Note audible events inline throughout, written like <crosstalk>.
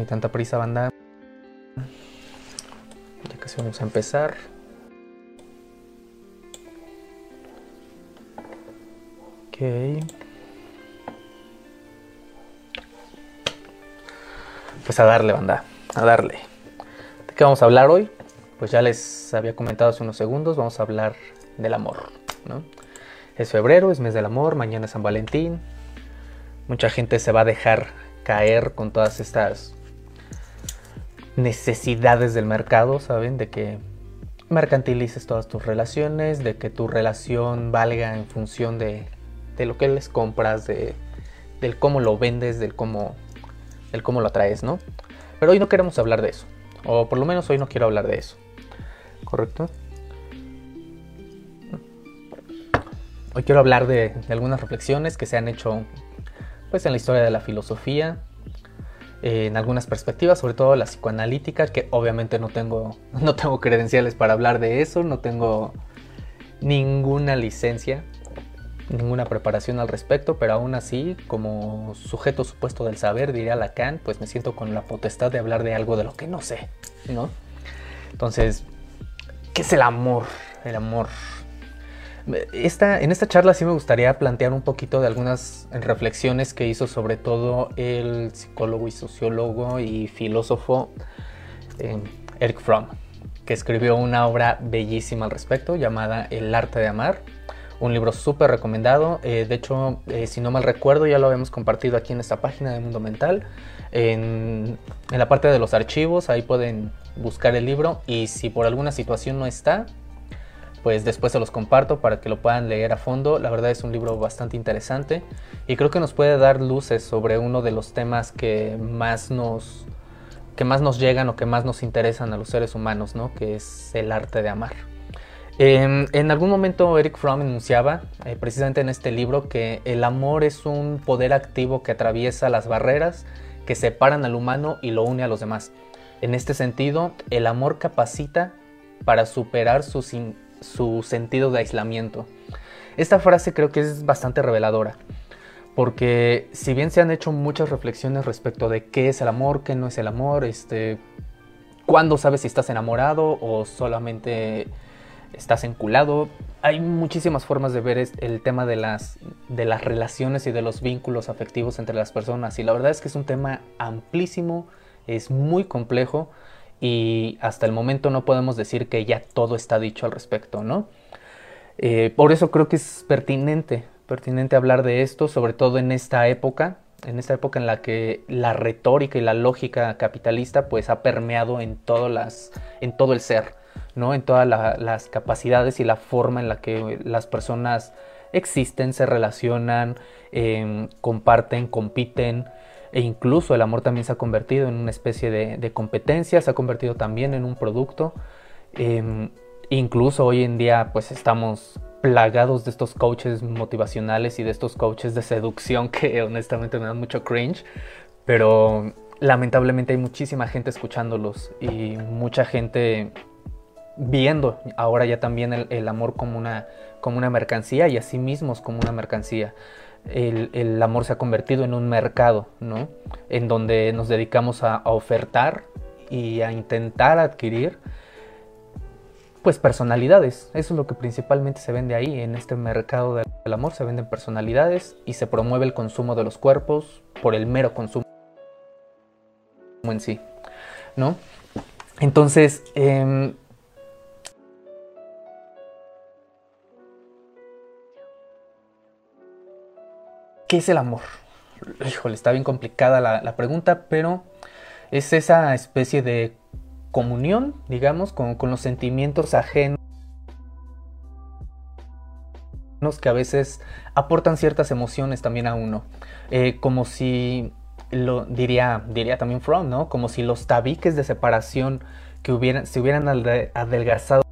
No tanta prisa, banda. Ya casi vamos a empezar. Ok. Pues a darle, banda. A darle. ¿De qué vamos a hablar hoy? Pues ya les había comentado hace unos segundos. Vamos a hablar del amor, ¿no? Es febrero, es mes del amor, mañana es San Valentín. Mucha gente se va a dejar caer con todas estas necesidades del mercado, ¿saben? De que mercantilices todas tus relaciones, de que tu relación valga en función de, de lo que les compras, de, del cómo lo vendes, del cómo, del cómo lo atraes, ¿no? Pero hoy no queremos hablar de eso, o por lo menos hoy no quiero hablar de eso, ¿correcto? Hoy quiero hablar de, de, algunas reflexiones que se han hecho pues, en la historia de la filosofía, eh, en algunas perspectivas, sobre todo la psicoanalítica, que obviamente no tengo, <laughs> no tengo credenciales para hablar de eso, no tengo ninguna licencia, ninguna preparación al respecto, pero aún así, como sujeto supuesto del saber, diría Lacan, pues me siento con la potestad de hablar de algo de lo que no sé, ¿no? Entonces, ¿qué es el amor? El amor en esta charla sí me gustaría plantear un poquito de algunas reflexiones que hizo sobre todo el psicólogo y sociólogo y filósofo eh, Eric Fromm, que escribió una obra bellísima al respecto llamada El arte de amar. Un libro súper recomendado. Eh, de hecho, eh, si no mal recuerdo, ya lo habíamos compartido aquí en esta página de Mundo Mental. En, en la parte de los archivos, ahí pueden buscar el libro. Y si por alguna situación no está, pues después se los comparto para que lo puedan leer a fondo. La verdad es un libro bastante interesante y creo que nos puede dar luces sobre uno de los temas que más nos, que más nos llegan o que más nos interesan a los seres humanos, ¿no? que es el arte de amar. Eh, en algún momento Eric Fromm enunciaba, eh, precisamente en este libro, que el amor es un poder activo que atraviesa las barreras que separan al humano y lo une a los demás. En este sentido, el amor capacita para superar sus su sentido de aislamiento. Esta frase creo que es bastante reveladora, porque si bien se han hecho muchas reflexiones respecto de qué es el amor, qué no es el amor, este, cuándo sabes si estás enamorado o solamente estás enculado, hay muchísimas formas de ver el tema de las, de las relaciones y de los vínculos afectivos entre las personas y la verdad es que es un tema amplísimo, es muy complejo y hasta el momento no podemos decir que ya todo está dicho al respecto, ¿no? Eh, por eso creo que es pertinente, pertinente hablar de esto, sobre todo en esta época, en esta época en la que la retórica y la lógica capitalista pues ha permeado en, las, en todo el ser, ¿no? En todas las capacidades y la forma en la que las personas existen, se relacionan, eh, comparten, compiten, e incluso el amor también se ha convertido en una especie de, competencia, se ha convertido también en un producto. Em, incluso hoy en día pues estamos plagados de estos coaches motivacionales y de estos coaches de seducción que <laughs> honestamente me dan mucho cringe, pero lamentablemente hay muchísima gente escuchándolos y mucha gente viendo ahora ya también el, el amor como una, como una mercancía y a sí mismos como una mercancía el, amor se ha convertido en un mercado, ¿no? En donde nos dedicamos a, ofertar y a intentar adquirir pues personalidades. Eso es lo que principalmente se vende ahí, en este mercado del amor se venden personalidades y se promueve el consumo de los cuerpos por el mero consumo en sí, ¿no? Entonces, eh, ¿Qué es el amor? Híjole, está bien complicada la, pregunta, pero es esa especie de comunión, digamos, con, los sentimientos ajenos que a veces aportan ciertas emociones también a uno. Eh, como si, lo diría, diría también Fromm, ¿no? Como si los tabiques de separación que hubieran, se hubieran adelgazado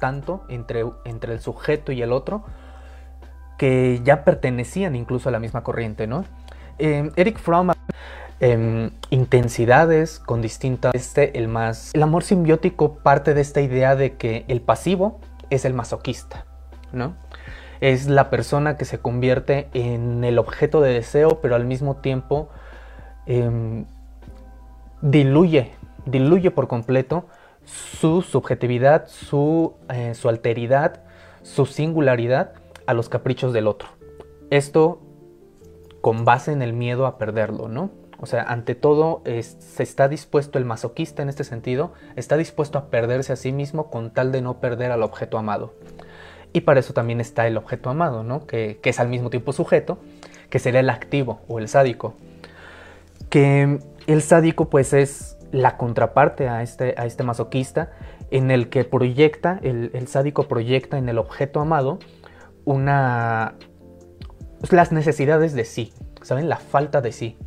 tanto entre, entre el sujeto y el otro que ya pertenecían incluso a la misma corriente, ¿no? Eh, Eric Fromm eh, intensidades con distintas este el más el amor simbiótico parte de esta idea de que el pasivo es el masoquista, ¿no? Es la persona que se convierte en el objeto de deseo, pero al mismo tiempo eh, diluye, diluye por completo su subjetividad, su, eh, su alteridad, su singularidad a los caprichos del otro. Esto con base en el miedo a perderlo, ¿no? O sea, ante todo se está dispuesto el masoquista en este sentido, está dispuesto a perderse a sí mismo con tal de no perder al objeto amado. Y para eso también está el objeto amado, ¿no? Que, que es al mismo tiempo sujeto, que sería el activo o el sádico. Que el sádico pues es la contraparte a este, a este masoquista en el que proyecta, el, el sádico proyecta en el objeto amado una... Pues, las necesidades de sí, ¿saben? La falta de sí.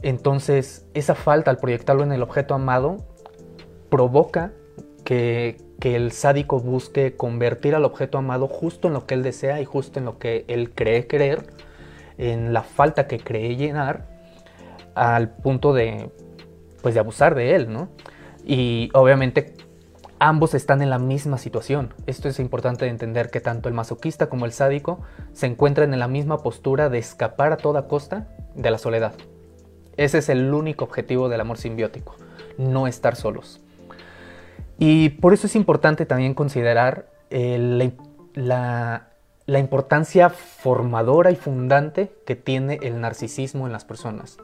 Entonces, esa falta al proyectarlo en el objeto amado provoca que, que, el sádico busque convertir al objeto amado justo en lo que él desea y justo en lo que él cree querer, en la falta que cree llenar, al punto de, pues, de abusar de él, ¿no? Y obviamente ambos están en la misma situación. Esto es importante de entender que tanto el masoquista como el sádico se encuentran en la misma postura de escapar a toda costa de la soledad. Ese es el único objetivo del amor simbiótico, no estar solos. Y por eso es importante también considerar eh, la, la importancia formadora y fundante que tiene el narcisismo en las personas.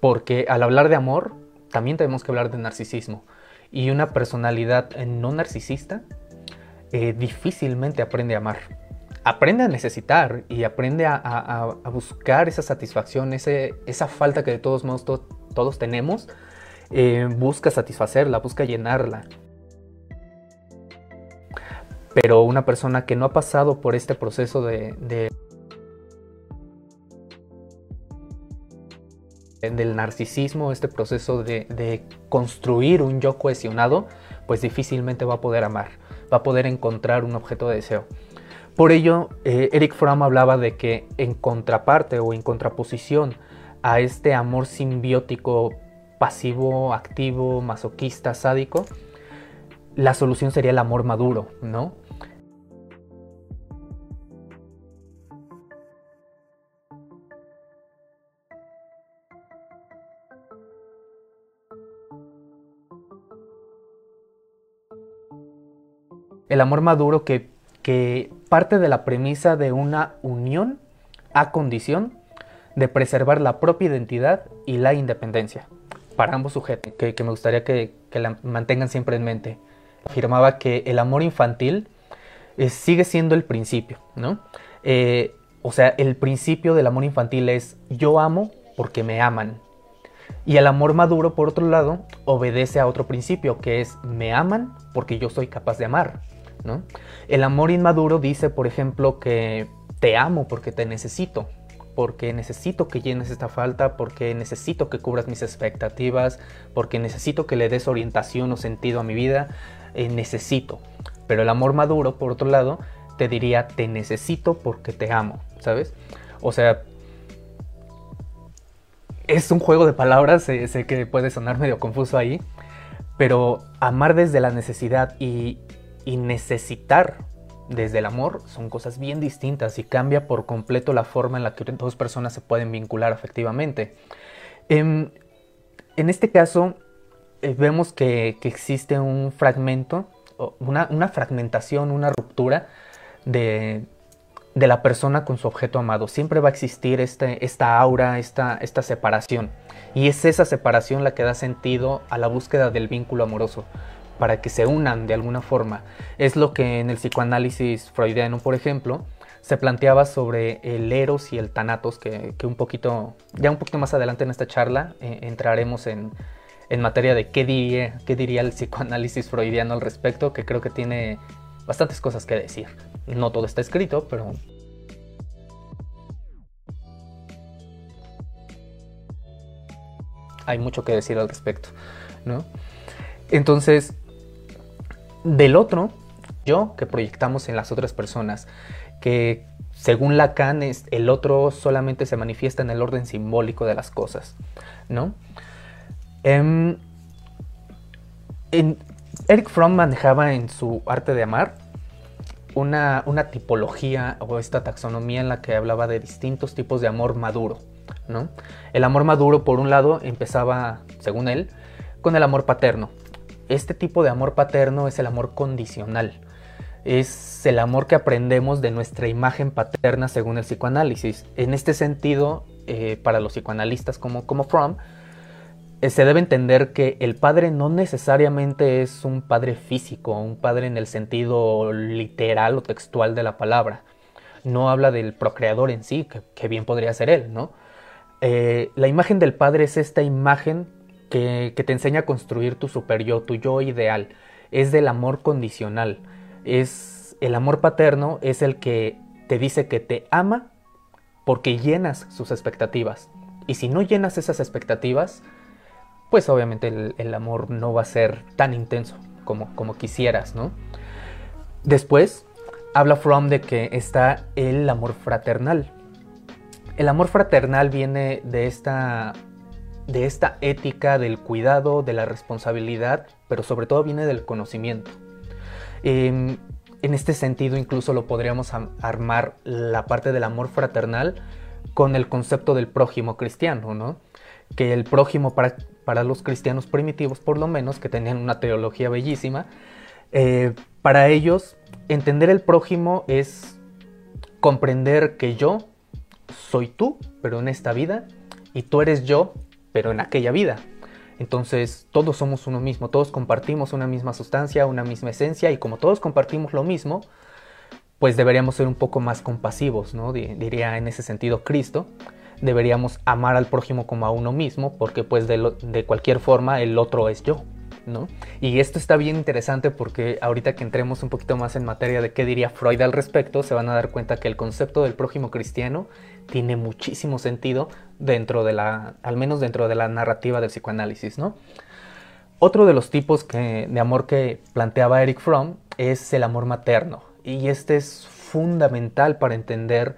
Porque al hablar de amor, también tenemos que hablar de narcisismo y una personalidad no narcisista eh, difícilmente aprende a amar. Aprende a necesitar y aprende a, buscar esa satisfacción, esa falta que de todos modos todos tenemos, eh, busca satisfacerla, busca llenarla. Pero una persona que no ha pasado por este proceso de del narcisismo, este proceso de, construir un yo cohesionado, pues difícilmente va a poder amar, va a poder encontrar un objeto de deseo. Por ello, eh, Eric Fromm hablaba de que en contraparte o en contraposición a este amor simbiótico pasivo, activo, masoquista, sádico, la solución sería el amor maduro, ¿no? El amor maduro que, parte de la premisa de una unión a condición de preservar la propia identidad y la independencia para ambos sujetos, que, me gustaría que, la mantengan siempre en mente. Afirmaba que el amor infantil eh, sigue siendo el principio, ¿no? Eh, o sea, el principio del amor infantil es yo amo porque me aman. Y el amor maduro, por otro lado, obedece a otro principio, que es me aman porque yo soy capaz de amar. El amor inmaduro dice, por ejemplo, que te amo porque te necesito, porque necesito que llenes esta falta, porque necesito que cubras mis expectativas, porque necesito que le des orientación o sentido a mi vida, eh, necesito. Pero el amor maduro, por otro lado, te diría, te necesito porque te amo, ¿sabes? O sea, es un juego de palabras, sé que puede sonar medio confuso ahí, pero amar desde la necesidad y, y necesitar desde el amor son cosas bien distintas y cambia por completo la forma en la que dos personas se pueden vincular afectivamente. En, este caso, eh, vemos que, existe un fragmento, una, una, fragmentación, una ruptura de, la persona con su objeto amado. Siempre va a existir este, esta aura, esta, esta separación. Y es esa separación la que da sentido a la búsqueda del vínculo amoroso para que se unan de alguna forma. Es lo que en el psicoanálisis freudiano, por ejemplo, se planteaba sobre el eros y el tanatos, que, un poquito, ya un poquito más adelante en esta charla eh, entraremos en, materia de qué diría, qué diría el psicoanálisis freudiano al respecto, que creo que tiene bastantes cosas que decir. No todo está escrito, pero... Hay mucho que decir al respecto, ¿no? Entonces, del otro, yo que proyectamos en las otras personas, que según Lacan el otro solamente se manifiesta en el orden simbólico de las cosas, ¿no? Em, Eric Fromm manejaba en su arte de amar una, una, tipología o esta taxonomía en la que hablaba de distintos tipos de amor maduro. ¿no? El amor maduro, por un lado, empezaba, según él, con el amor paterno. Este tipo de amor paterno es el amor condicional. Es el amor que aprendemos de nuestra imagen paterna según el psicoanálisis. En este sentido, eh, para los psicoanalistas como, como Fromm, eh, se debe entender que el padre no necesariamente es un padre físico, un padre en el sentido literal o textual de la palabra. No habla del procreador en sí, que, bien podría ser él, ¿no? Eh, la imagen del padre es esta imagen que, te enseña a construir tu superior, tu yo ideal. Es del amor condicional. Es el amor paterno es el que te dice que te ama porque llenas sus expectativas. Y si no llenas esas expectativas, pues obviamente el, amor no va a ser tan intenso como, como quisieras, ¿no? Después habla Fromm de que está el amor fraternal. El amor fraternal viene de esta, de esta ética del cuidado, de la responsabilidad, pero sobre todo viene del conocimiento. Em, en este sentido incluso lo podríamos armar la parte del amor fraternal con el concepto del prójimo cristiano, ¿no? Que el prójimo para, los cristianos primitivos, por lo menos, que tenían una teología bellísima, eh, para ellos entender el prójimo es comprender que yo soy tú, pero en esta vida, y tú eres yo, pero en aquella vida. Entonces todos somos uno mismo, todos compartimos una misma sustancia, una misma esencia, y como todos compartimos lo mismo, pues deberíamos ser un poco más compasivos, ¿no? Diría en ese sentido Cristo, deberíamos amar al prójimo como a uno mismo, porque pues de, cualquier forma el otro es yo. ¿No? Y esto está bien interesante porque ahorita que entremos un poquito más en materia de qué diría Freud al respecto, se van a dar cuenta que el concepto del prójimo cristiano tiene muchísimo sentido dentro de la, al menos dentro de la narrativa del psicoanálisis, ¿no? Otro de los tipos de amor que planteaba Eric Fromm es el amor materno. Y este es fundamental para entender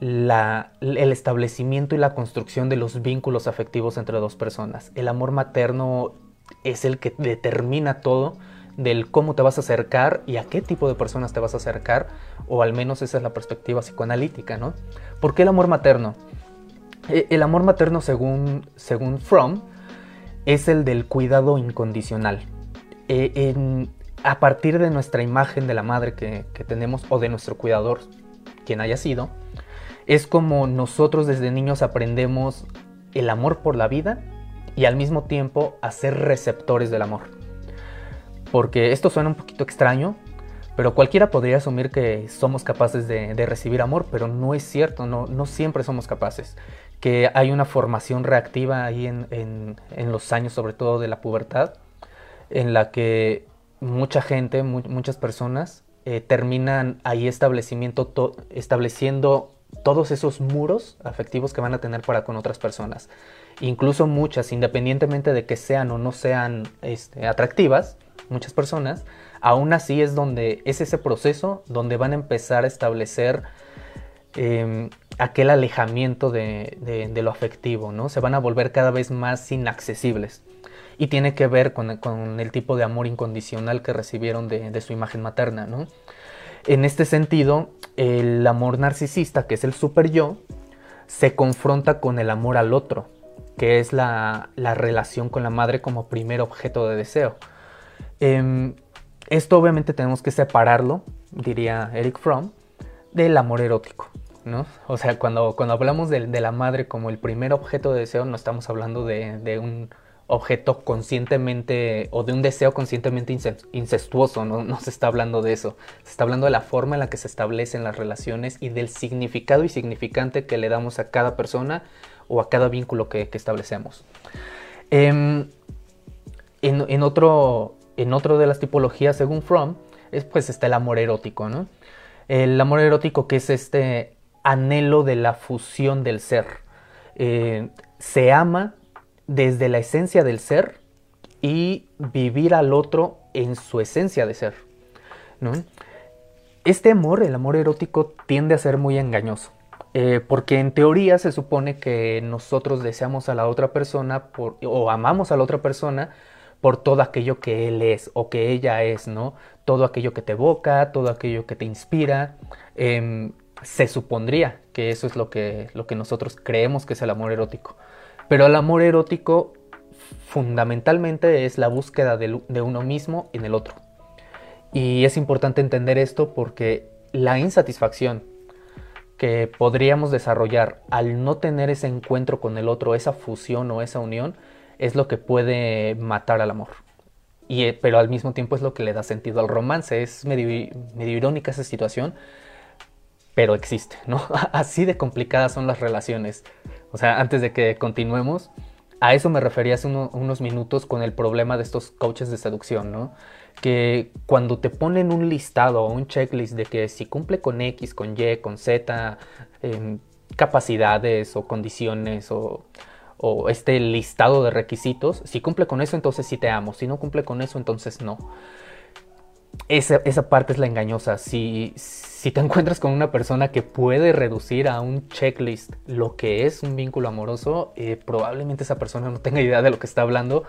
el establecimiento y la construcción de los vínculos afectivos entre dos personas. El amor materno es el que determina todo del cómo te vas a acercar y a qué tipo de personas te vas a acercar, o al menos esa es la perspectiva psicoanalítica, ¿no? ¿Por qué el amor materno? E, el amor materno, según, según Fromm, es el del cuidado incondicional. E, a partir de nuestra imagen de la madre que, que tenemos o de nuestro cuidador, quien haya sido, es como nosotros desde niños aprendemos el amor por la vida y al mismo tiempo a ser receptores del amor. Porque esto suena un poquito extraño, pero cualquiera podría asumir que somos capaces de, recibir amor, pero no es cierto, no, no, siempre somos capaces. Que hay una formación reactiva ahí en, los años, sobre todo de la pubertad, en la que mucha gente, muchas personas eh, terminan ahí establecimiento estableciendo todos esos muros afectivos que van a tener para con otras personas. Incluso muchas, independientemente de que sean o no sean este, atractivas, muchas personas, aún así es donde es ese proceso donde van a empezar a establecer em, aquel alejamiento de, lo afectivo, ¿no? Se van a volver cada vez más inaccesibles. Y tiene que ver con, el tipo de amor incondicional que recibieron de, de su imagen materna, ¿no? En este sentido, el amor narcisista, que es el super yo, se confronta con el amor al otro, que es la, relación con la madre como primer objeto de deseo. Em, esto obviamente tenemos que separarlo, diría Eric Fromm, del amor erótico. ¿no? O sea, cuando, cuando hablamos de, la madre como el primer objeto de deseo, no estamos hablando de un objeto conscientemente o de un deseo conscientemente incestuoso, ¿no? se está hablando de eso, se está hablando de la forma en la que se establecen las relaciones y del significado y significante que le damos a cada persona o a cada vínculo que, establecemos. Em, en, otro, en otro de las tipologías, según Fromm, es, pues está el amor erótico, ¿no? El amor erótico que es este anhelo de la fusión del ser. Eh, se ama desde la esencia del ser y vivir al otro en su esencia de ser. Este amor, el amor erótico, tiende a ser muy engañoso. Eh, porque en teoría se supone que nosotros deseamos a la otra persona o amamos a la otra persona por todo aquello que él es o que ella es, ¿no? Todo aquello que te evoca, todo aquello que te inspira. Em, se supondría que eso es lo que, lo que nosotros creemos que es el amor erótico. Pero el amor erótico fundamentalmente es la búsqueda de, de uno mismo en el otro. Y es importante entender esto porque la insatisfacción que podríamos desarrollar al no tener ese encuentro con el otro, esa fusión o esa unión, es lo que puede matar al amor. Y, eh, pero al mismo tiempo es lo que le da sentido al romance. Es medio, irónica esa situación, pero existe, ¿no? <laughs> Así de complicadas son las relaciones. O sea, antes de que continuemos, a eso me refería hace unos minutos con el problema de estos coaches de seducción, ¿no? Que cuando te ponen un listado o un checklist de que si cumple con X, con Y, con Z, em, capacidades o condiciones o, este listado de requisitos, si cumple con eso, entonces sí te amo, si no cumple con eso, entonces no. Esa, esa parte es la engañosa. Si, si te <laughs> encuentras con una persona que puede reducir a un checklist lo que es un vínculo amoroso, eh, probablemente esa persona no tenga idea de lo que está hablando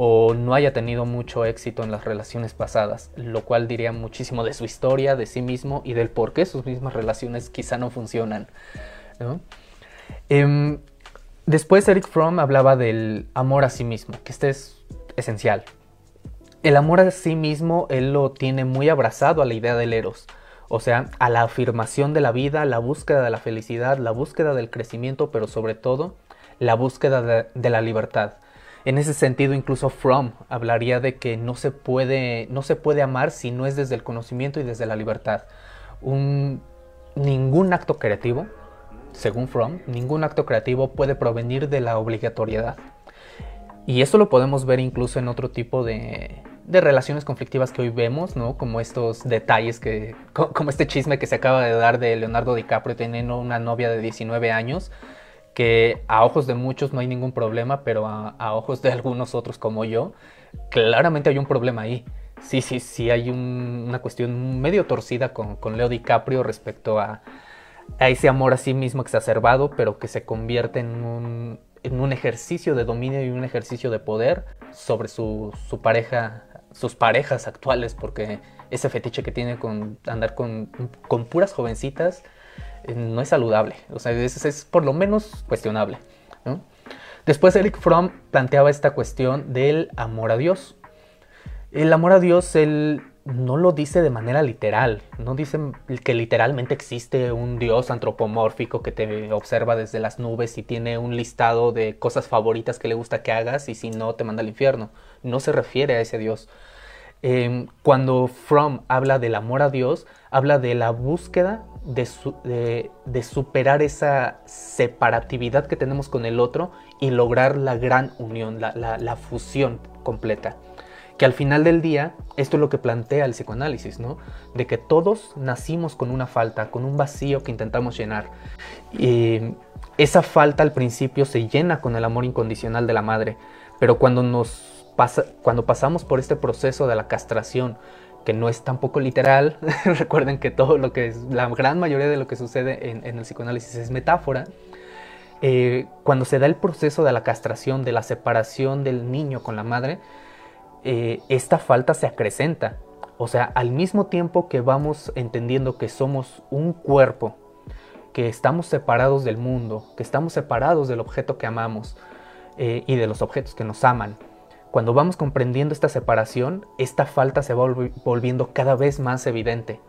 o no haya tenido mucho éxito en las relaciones pasadas, lo cual diría muchísimo de su historia, de sí mismo y del por qué sus mismas relaciones quizá no funcionan. Em, después Eric Fromm hablaba del amor a sí mismo, que este es esencial. El amor a sí mismo él lo tiene muy abrazado a la idea del eros, o sea, a la afirmación de la vida, la búsqueda de la felicidad, la búsqueda del crecimiento, pero sobre todo la búsqueda de, la libertad. En ese sentido, incluso Fromm hablaría de que no se puede, no se puede amar si no es desde el conocimiento y desde la libertad. Un, ningún acto creativo, según Fromm, ningún acto creativo puede provenir de la obligatoriedad. Y esto lo podemos ver incluso en otro tipo de, de relaciones conflictivas que hoy vemos, ¿no? Como estos detalles que, como este chisme que se acaba de dar de Leonardo DiCaprio teniendo una novia de 19 años, que a ojos de muchos no hay ningún problema, pero a, ojos de <laughs> algunos otros como yo, claramente hay un problema ahí. Sí, sí, sí hay una cuestión medio torcida con, con Leo DiCaprio respecto a, a ese amor a sí mismo exacerbado, pero que se convierte en un, en un ejercicio de dominio y un ejercicio de poder sobre su, su pareja sus parejas actuales, porque ese fetiche que tiene con andar con, puras jovencitas no es saludable. O sea, es, es por lo menos cuestionable. Después Eric Fromm planteaba esta cuestión del amor a Dios. El amor a Dios, él no lo dice de manera literal, no dice que literalmente existe un dios antropomórfico que te observa desde las nubes y tiene un listado de cosas favoritas que le gusta que hagas y si no te manda al infierno. No se refiere a ese dios. Em, cuando Fromm habla del amor a Dios, habla de la búsqueda de, superar esa separatividad que tenemos con el otro y lograr la gran unión, la, la fusión completa que al final del día, esto es lo que plantea el psicoanálisis, ¿no? De que todos nacimos con una falta, con un vacío que intentamos llenar. Y esa falta al principio se llena con el amor incondicional de la madre, pero cuando nos pasa, cuando pasamos por este proceso de la castración, que no es tampoco literal, <laughs> recuerden que todo lo que es, la gran mayoría de lo que sucede en, el psicoanálisis es metáfora, eh, cuando se da el proceso de la castración, de la separación del niño con la madre, eh, esta falta se acrecenta. O sea, al mismo tiempo que vamos entendiendo que somos un cuerpo, que estamos separados del mundo, que estamos separados del objeto que amamos eh, y de los objetos que nos aman, cuando vamos comprendiendo esta separación, esta falta se va volviendo cada vez más evidente.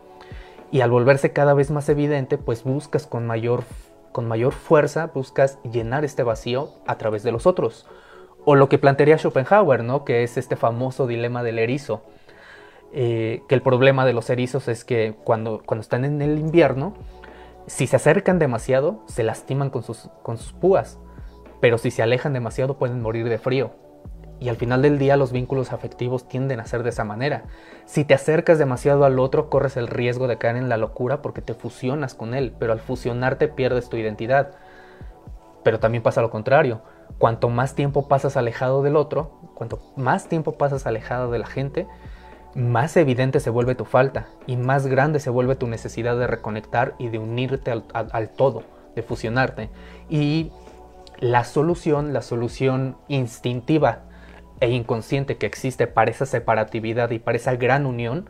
Y al volverse cada vez más evidente, pues buscas con mayor, con mayor fuerza, buscas llenar este vacío a través de los otros. O lo que plantearía Schopenhauer, ¿no? que es este famoso dilema del erizo. Eh, que el problema de los erizos es que cuando, cuando están en el invierno, si se acercan demasiado, se lastiman con sus, con sus púas, pero si se alejan demasiado pueden morir de frío. Y al final del día los vínculos afectivos tienden a ser de esa manera. Si te acercas demasiado al otro, corres el riesgo de caer en la locura porque te fusionas con él, pero al fusionarte pierdes tu identidad. Pero también pasa lo contrario cuanto más tiempo pasas alejado del otro, cuanto más tiempo pasas alejado de la gente, más evidente se vuelve tu falta y más grande se vuelve tu necesidad de reconectar y de unirte al, todo, de fusionarte. Y la solución, la solución instintiva e inconsciente que existe para esa separatividad y para esa gran unión,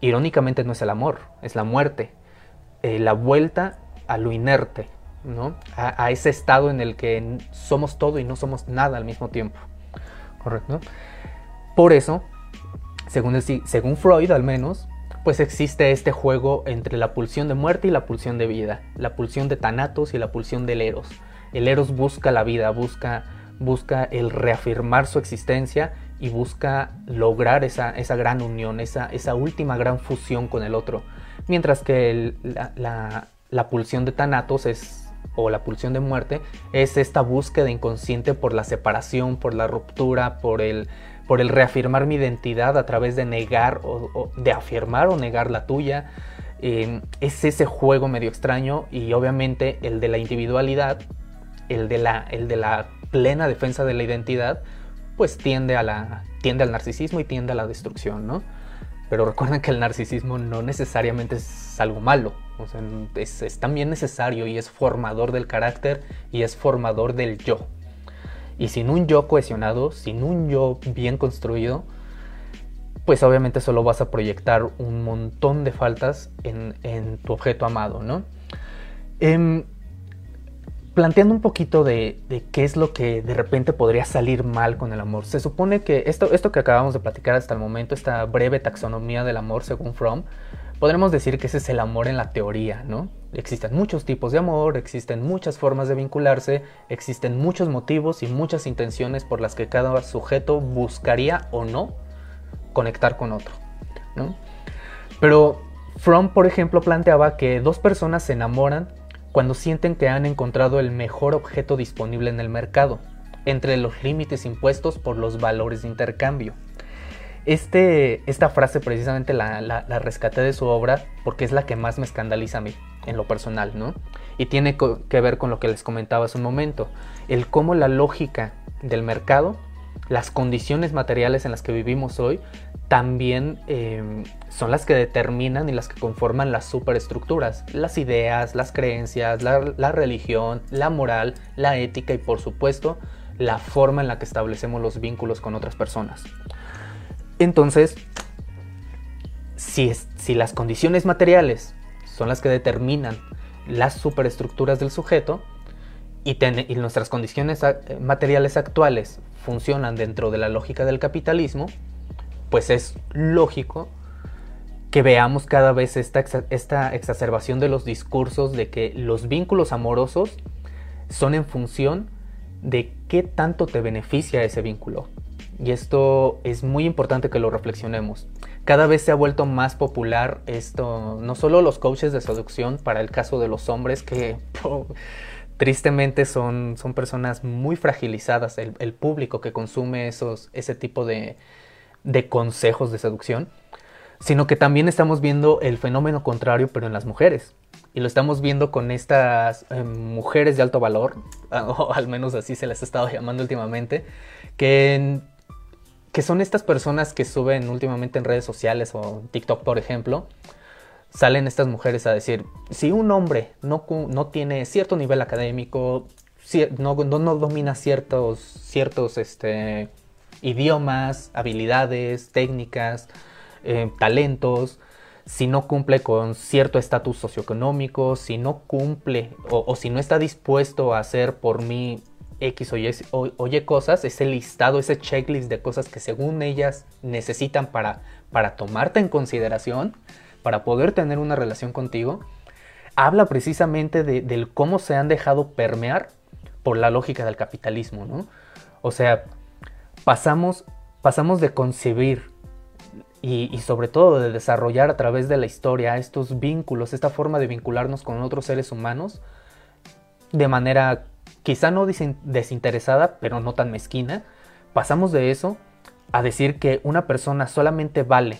irónicamente no es el amor, es la muerte, eh, la vuelta a lo inerte, ¿no? A, ese estado en el que somos todo y no somos nada al mismo tiempo. ¿Correcto? Por eso, según, según Freud al menos, pues existe este juego entre la pulsión de muerte y la pulsión de vida, la pulsión de Thanatos y la pulsión del Eros. El Eros busca la vida, busca, busca el reafirmar su existencia y busca lograr esa, esa gran unión, esa, esa, última gran fusión con el otro. Mientras que la, la, pulsión de Thanatos es, o la pulsión de muerte es esta búsqueda inconsciente por la separación, por la ruptura, por el, por el reafirmar mi identidad a través de negar o, de afirmar o negar la tuya. Eh, es ese juego medio extraño y obviamente el de la individualidad, el de la, el de la plena defensa de la identidad, pues tiende, a la, tiende al narcisismo y tiende a la destrucción, ¿no? Pero recuerden que el narcisismo no necesariamente es algo malo, sea, es, también necesario y es formador del carácter y es formador del yo. Y sin un yo cohesionado, sin un yo bien construido, pues obviamente solo vas a proyectar un montón de faltas en, tu objeto amado, ¿no? Em, planteando un poquito de, qué es lo que de repente podría salir mal con el amor. Se supone que esto, esto que acabamos de platicar hasta el momento, esta breve taxonomía del amor según Fromm, podremos decir que ese es el amor en la teoría, ¿no? Existen muchos tipos de amor, existen muchas formas de vincularse, existen muchos motivos y muchas intenciones por las que cada sujeto buscaría o no conectar con otro, ¿no? Pero Fromm, por ejemplo, planteaba que dos personas se enamoran cuando sienten que han encontrado el mejor objeto disponible en el mercado, entre los límites impuestos por los valores de intercambio. Este, esta frase precisamente la, la, rescaté de su obra porque es la que más me escandaliza a mí, en lo personal, ¿no? Y tiene que ver con lo que les comentaba hace un momento, el cómo la lógica del mercado, las condiciones materiales en las que vivimos hoy, también em, son las que determinan y las que conforman las superestructuras, las ideas, las creencias, la, religión, la moral, la ética y por supuesto la forma en la que establecemos los vínculos con otras personas. Entonces, si, si las condiciones materiales son las que determinan las superestructuras del sujeto y, y nuestras condiciones materiales actuales funcionan dentro de la lógica del capitalismo, pues es lógico que veamos cada vez esta, esta exacerbación de los discursos de que los vínculos amorosos son en función de qué tanto te beneficia ese vínculo. Y esto es muy importante que lo reflexionemos. Cada vez se ha vuelto más popular esto, no solo los coaches de seducción, para el caso de los hombres que <laughs> tristemente son, son personas muy fragilizadas, el, el, público que consume esos, ese tipo de, de consejos de seducción, sino que también estamos viendo el fenómeno contrario, pero en las mujeres. Y lo estamos viendo con estas eh, mujeres de alto valor, <laughs> o al menos así se les ha estado llamando últimamente, que, que son estas personas que suben últimamente en redes sociales o TikTok, por ejemplo, salen estas mujeres a decir, si un hombre no, no tiene cierto nivel académico, no, no, domina ciertos, ciertos este, idiomas, habilidades, técnicas, eh, talentos, si no cumple con cierto estatus socioeconómico, si no cumple o, si no está dispuesto a hacer por mí X o y, cosas, ese listado, ese checklist de cosas que según ellas necesitan para, para tomarte en consideración, para poder tener una relación contigo, habla precisamente de, del cómo se han dejado permear por la lógica del capitalismo, ¿no? O sea, pasamos, pasamos de concebir y, sobre todo de desarrollar a través de la historia estos vínculos, esta forma de vincularnos con otros seres humanos de manera quizá no desinteresada, pero no tan mezquina, pasamos de eso a decir que una persona solamente vale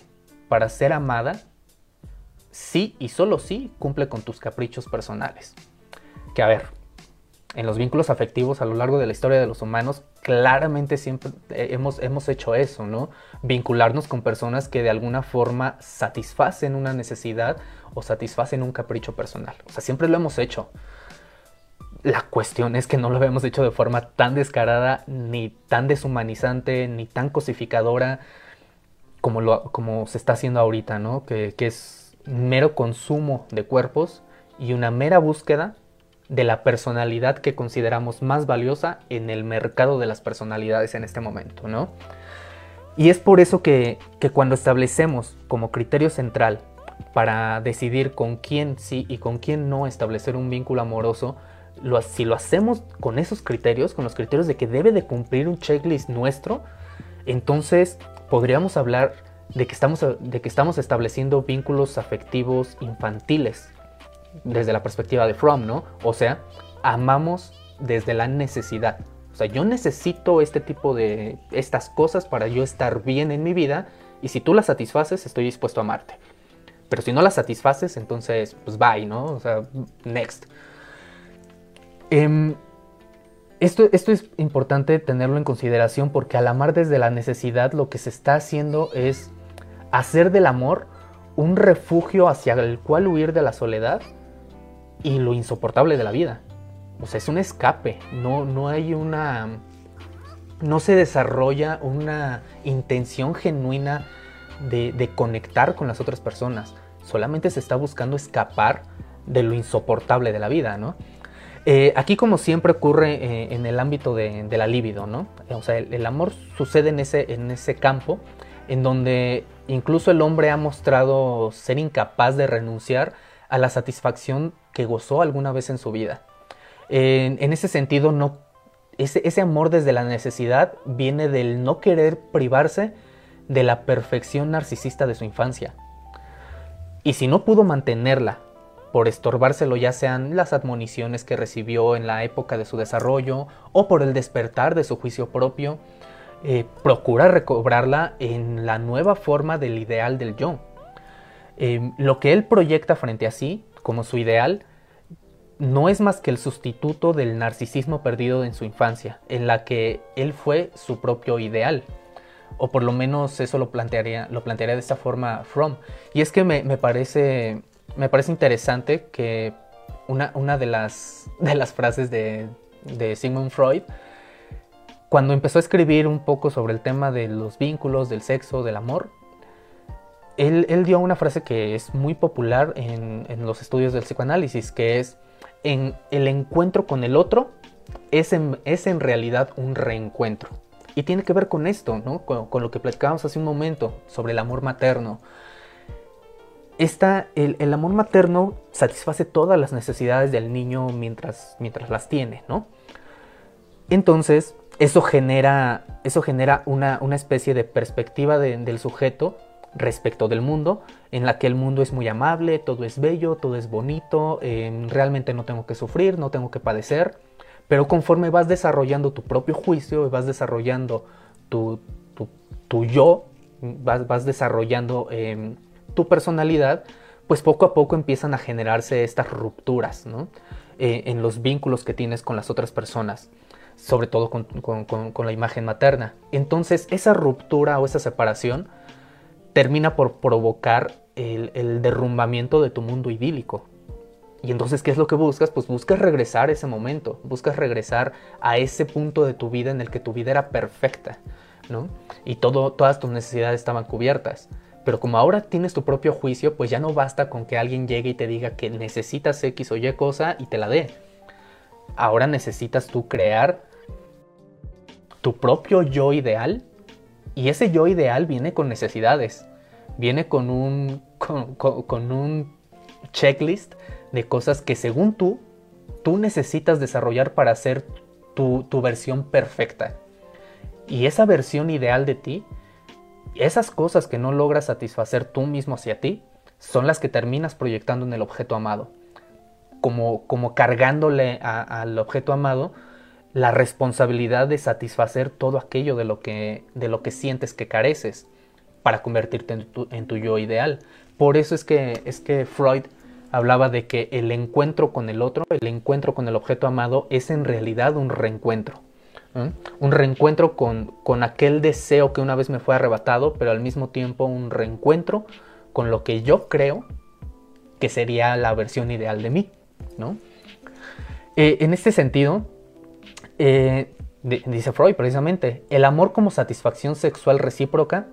para ser amada si y solo si cumple con tus caprichos personales. Que a ver, en los vínculos afectivos a lo largo de la historia de los humanos, claramente siempre hemos, hemos hecho eso, ¿no? Vincularnos con personas que de alguna forma satisfacen una necesidad o satisfacen un capricho personal. O sea, siempre lo hemos hecho. La cuestión es que no lo habíamos hecho de forma tan descarada, ni tan deshumanizante, ni tan cosificadora como, como se está haciendo ahorita, ¿no? Que, que es mero consumo de cuerpos y una mera búsqueda de la personalidad que consideramos más valiosa en el mercado de las personalidades en este momento, ¿no? Y es por eso que, que cuando establecemos como criterio central para decidir con quién sí y con quién no establecer un vínculo amoroso, lo, si lo hacemos con esos criterios, con los criterios de que debe de cumplir un checklist nuestro, entonces podríamos hablar de que estamos, de que estamos estableciendo vínculos afectivos infantiles desde la perspectiva de Fromm, ¿no? O sea, amamos desde la necesidad. O sea, yo necesito este tipo de estas cosas para yo estar bien en mi vida y si tú las satisfaces, estoy dispuesto a amarte. Pero si no las satisfaces, entonces, pues bye, ¿no? O sea, next. Em, esto, esto es importante tenerlo en consideración porque al amar desde la necesidad lo que se está haciendo es hacer del amor un refugio hacia el cual huir de la soledad y lo insoportable de la vida. O sea, es un escape, no, no hay una... No se desarrolla una intención genuina de, conectar con las otras personas. Solamente se está buscando escapar de lo insoportable de la vida, ¿no? Eh, aquí como siempre ocurre eh, en el ámbito de, la libido, ¿no? O sea, el, amor sucede en ese, en ese campo en donde incluso el hombre ha mostrado ser incapaz de renunciar a la satisfacción que gozó alguna vez en su vida. En, ese sentido, no, ese, ese amor desde la necesidad viene del no querer privarse de la perfección narcisista de su infancia. Y si no pudo mantenerla por estorbárselo ya sean las admoniciones que recibió en la época de su desarrollo o por el despertar de su juicio propio, eh, procura recobrarla en la nueva forma del ideal del yo. Em, lo que él proyecta frente a sí como su ideal no es más que el sustituto del narcisismo perdido en su infancia, en la que él fue su propio ideal. O por lo menos eso lo plantearía, lo plantearía de esta forma Fromm. Y es que me, parece, me parece interesante que una, una de, las, <laughs> de las frases de, de Sigmund Freud, cuando empezó a escribir un poco sobre el tema de los vínculos, del sexo, del amor, él, dio una frase que es muy popular en, los estudios del psicoanálisis, que es, en el encuentro con el otro es en, realidad un reencuentro. Y tiene que ver con esto, ¿no? con, lo que platicábamos hace un momento sobre el amor materno. El, amor materno satisface todas las necesidades del niño mientras, mientras las tiene, ¿no? Entonces, eso genera, eso genera una, especie de perspectiva del sujeto respecto del mundo, en la que el mundo es muy amable, todo es bello, todo es bonito, em, realmente no tengo que sufrir, no tengo que padecer, pero conforme vas desarrollando tu propio juicio y vas desarrollando tu, tu, yo, vas, vas desarrollando em, tu personalidad, pues poco a poco empiezan a generarse estas rupturas eh, en los vínculos que tienes con las otras personas sobre todo con, con, la imagen materna. Entonces esa ruptura o esa separación termina por provocar el, derrumbamiento de tu mundo idílico. Y entonces, ¿qué es lo que buscas? Pues buscas regresar a ese momento, buscas regresar a ese punto de tu vida en el que tu vida era perfecta, ¿no? Y todo, todas tus necesidades estaban cubiertas. Pero como ahora tienes tu propio juicio, pues ya no basta con que alguien llegue y te diga que necesitas X o Y cosa y te la dé. Ahora necesitas tú crear tu propio yo ideal y ese yo ideal viene con necesidades, viene con un, con, un checklist de cosas que según tú, tú necesitas desarrollar para hacer tu, tu versión perfecta. Y esa versión ideal de ti, esas cosas que no logras satisfacer tú mismo hacia ti, son las que terminas proyectando en el objeto amado. Como, como cargándole al objeto amado la responsabilidad de satisfacer todo aquello de lo que, de lo que sientes que careces para convertirte en tu, yo ideal. Por eso es que, es que Freud hablaba de que el encuentro con el otro, el encuentro con el objeto amado, es en realidad un reencuentro. Un reencuentro con, con, aquel deseo que una vez me fue arrebatado, pero al mismo tiempo un reencuentro con lo que yo creo que sería la versión ideal de mí. ¿no? Eh, en este sentido, eh, dice Freud precisamente, el amor como satisfacción sexual recíproca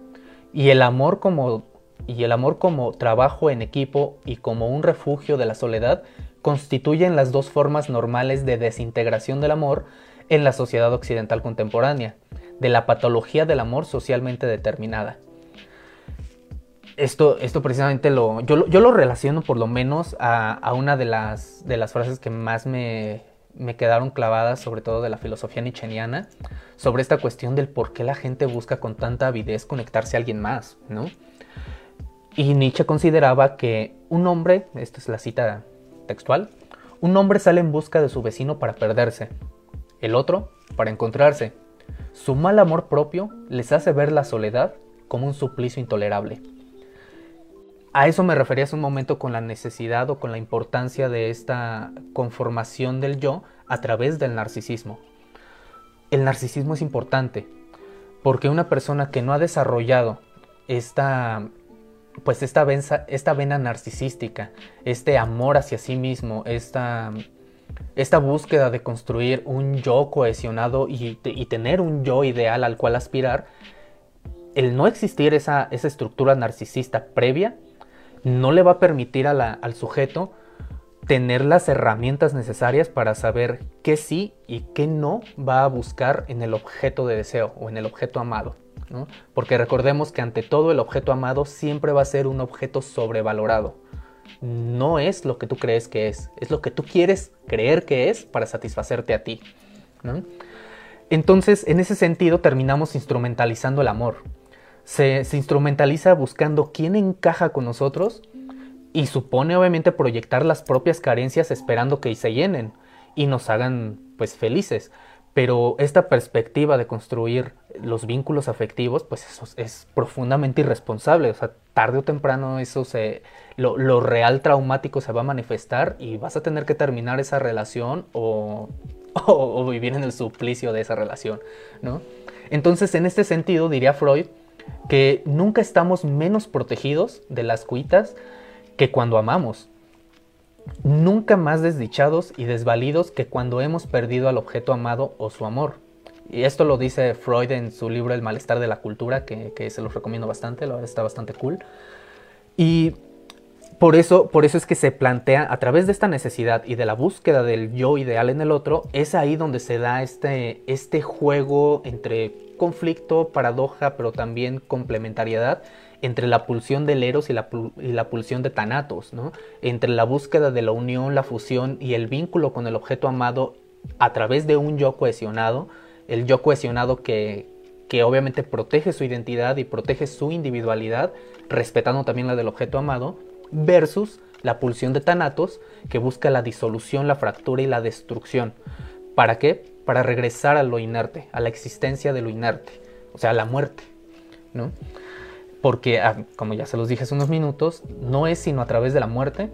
y el amor como y el amor como trabajo en equipo y como un refugio de la soledad constituyen las dos formas normales de desintegración del amor en la sociedad occidental contemporánea, de la patología del amor socialmente determinada. Esto, esto precisamente lo yo, yo, lo relaciono por lo menos a, a una de las, de las frases que más me, me quedaron clavadas, sobre todo de la filosofía nicheniana, sobre esta cuestión del por qué la gente busca con tanta avidez conectarse a alguien más, ¿no? Y Nietzsche consideraba que un hombre, esta es la cita textual, un hombre sale en busca de su vecino para perderse, el otro para encontrarse. Su mal amor propio les hace ver la soledad como un suplicio intolerable. A eso me refería hace un momento con la necesidad o con la importancia de esta conformación del yo a través del narcisismo. El narcisismo es importante porque una persona que no ha desarrollado esta pues esta, esta vena narcisística, este amor hacia sí mismo, esta, esta búsqueda de construir un yo cohesionado y, tener un yo ideal al cual aspirar, el no existir esa, esa estructura narcisista previa no le va a permitir al sujeto tener las herramientas necesarias para saber qué sí y qué no va a buscar en el objeto de deseo o en el objeto amado. Porque recordemos que ante todo el objeto amado siempre va a ser un objeto sobrevalorado. No es lo que tú crees que es, es lo que tú quieres creer que es para satisfacerte a ti. Entonces, en ese sentido, terminamos instrumentalizando el amor. Se, instrumentaliza buscando quién encaja con nosotros y supone obviamente proyectar las propias carencias esperando que se llenen y nos hagan pues felices. Pero esta perspectiva de construir los vínculos afectivos, pues eso es profundamente irresponsable. O sea, tarde o temprano eso se, lo, real traumático se va a manifestar y vas a tener que terminar esa relación o, <laughs> o, vivir en el suplicio de esa relación, ¿no? Entonces, en este sentido, diría Freud que nunca estamos menos protegidos de las cuitas que cuando amamos nunca más desdichados y desvalidos que cuando hemos perdido al objeto amado o su amor. Y esto lo dice Freud en su libro El malestar de la cultura, que, se los recomiendo bastante, la verdad está bastante cool. Y por eso, por eso es que se plantea a través de esta necesidad y de la búsqueda del yo ideal en el otro, es ahí donde se da este, este juego entre conflicto, paradoja, pero también complementariedad entre la pulsión del Eros y la, pulsión de Thanatos, ¿no? entre la búsqueda de la unión, la fusión y el vínculo con el objeto amado a través de un yo cohesionado, el yo cohesionado que, que obviamente protege su identidad y protege su individualidad, respetando también la del objeto amado, versus la pulsión de Thanatos, que busca la disolución, la fractura y la destrucción. ¿Para qué? Para regresar a lo inerte, a la existencia de lo inerte, o sea, a la muerte, ¿no? Porque, ah, como ya se los dije hace unos minutos, no es sino a través de la muerte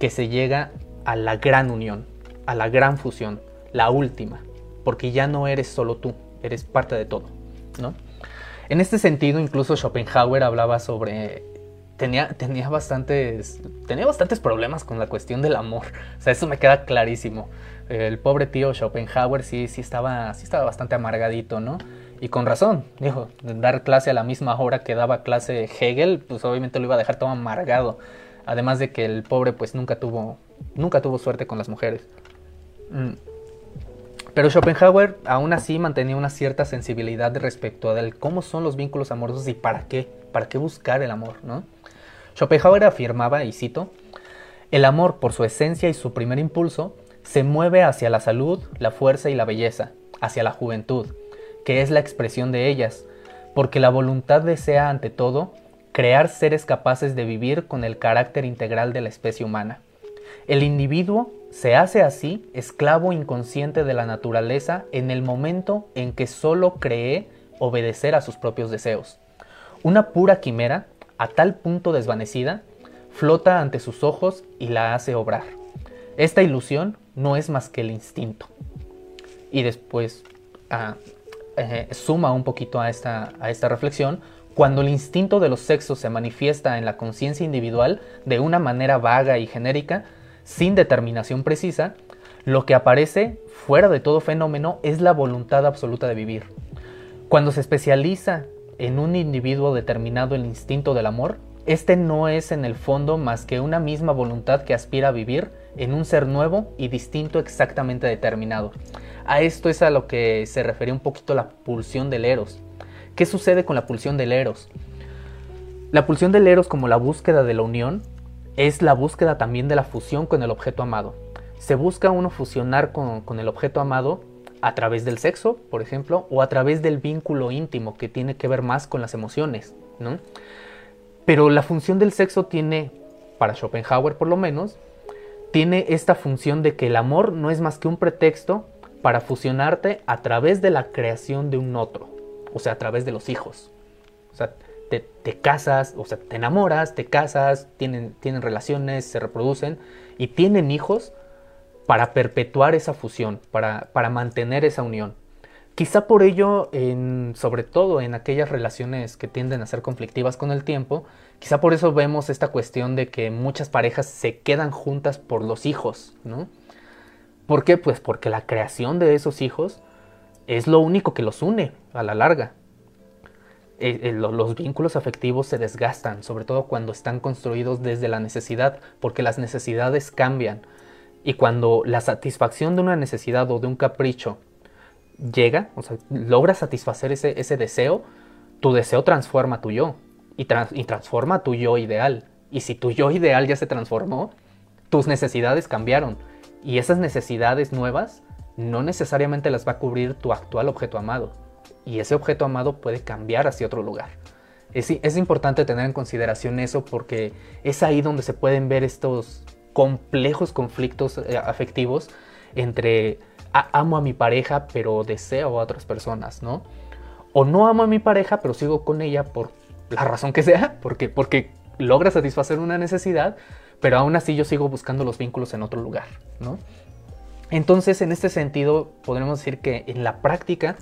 que se llega a la gran unión, a la gran fusión, la última, porque ya no eres solo tú, eres parte de todo, ¿no? En este sentido, incluso Schopenhauer hablaba sobre tenía, tenía, bastantes, tenía bastantes problemas con la cuestión del amor. O sea, eso me queda clarísimo. El pobre tío Schopenhauer sí, sí, estaba, sí estaba bastante amargadito, ¿no? Y con razón, dijo, dar clase a la misma hora que daba clase Hegel, pues obviamente lo iba a dejar todo amargado. Además de que el pobre pues nunca tuvo, nunca tuvo suerte con las mujeres. Mm. Pero Schopenhauer aún así mantenía una cierta sensibilidad respecto a cómo son los vínculos amorosos y para qué, para qué buscar el amor, ¿no? Schopenhauer afirmaba, y cito, el amor por su esencia y su primer impulso se mueve hacia la salud, la fuerza y la belleza, hacia la juventud, que es la expresión de ellas, porque la voluntad desea ante todo crear seres capaces de vivir con el carácter integral de la especie humana. El individuo se hace así esclavo inconsciente de la naturaleza en el momento en que solo cree obedecer a sus propios deseos. Una pura quimera, a tal punto desvanecida, flota ante sus ojos y la hace obrar. Esta ilusión no es más que el instinto. Y después ah, eh, suma un poquito a esta, a esta reflexión, cuando el instinto de los sexos se manifiesta en la conciencia individual de una manera vaga y genérica, sin determinación precisa, lo que aparece fuera de todo fenómeno es la voluntad absoluta de vivir. Cuando se especializa en un individuo determinado el instinto del amor, este no es en el fondo más que una misma voluntad que aspira a vivir en un ser nuevo y distinto exactamente determinado. A esto es a lo que se refería un poquito la pulsión del eros. ¿Qué sucede con la pulsión del eros? La pulsión del eros como la búsqueda de la unión es la búsqueda también de la fusión con el objeto amado. Se busca uno fusionar con, el objeto amado a través del sexo, por ejemplo, o a través del vínculo íntimo que tiene que ver más con las emociones, ¿no? Pero la función del sexo tiene, para Schopenhauer por lo menos, tiene esta función de que el amor no es más que un pretexto para fusionarte a través de la creación de un otro o sea, a través de los hijos. O sea, te, casas, o sea, te enamoras, te casas, tienen, tienen relaciones, se reproducen y tienen hijos para perpetuar esa fusión, para, para mantener esa unión. Quizá por ello, sobre todo en aquellas relaciones que tienden a ser conflictivas con el tiempo, quizá por eso vemos esta cuestión de que muchas parejas se quedan juntas por los hijos, ¿no? ¿Por qué? Pues porque la creación de esos hijos es lo único que los une a la larga. Eh, eh, los vínculos afectivos se desgastan, sobre todo cuando están construidos desde la necesidad, porque las necesidades cambian. Y cuando la satisfacción de una necesidad o de un capricho llega, o sea, logra satisfacer ese, ese deseo, tu deseo transforma tu yo y, y transforma tu yo ideal. Y si tu yo ideal ya se transformó, tus necesidades cambiaron. Y esas necesidades nuevas no necesariamente las va a cubrir tu actual objeto amado. Y ese objeto amado puede cambiar hacia otro lugar. Es, importante tener en consideración eso porque es ahí donde se pueden ver estos complejos conflictos eh, afectivos entre amo a mi pareja pero deseo a otras personas, ¿no? O no amo a mi pareja pero sigo con ella por la razón que sea, porque, porque logra satisfacer una necesidad, pero aún así yo sigo buscando los vínculos en otro lugar, ¿no? Entonces, en este sentido, podremos decir que en la práctica,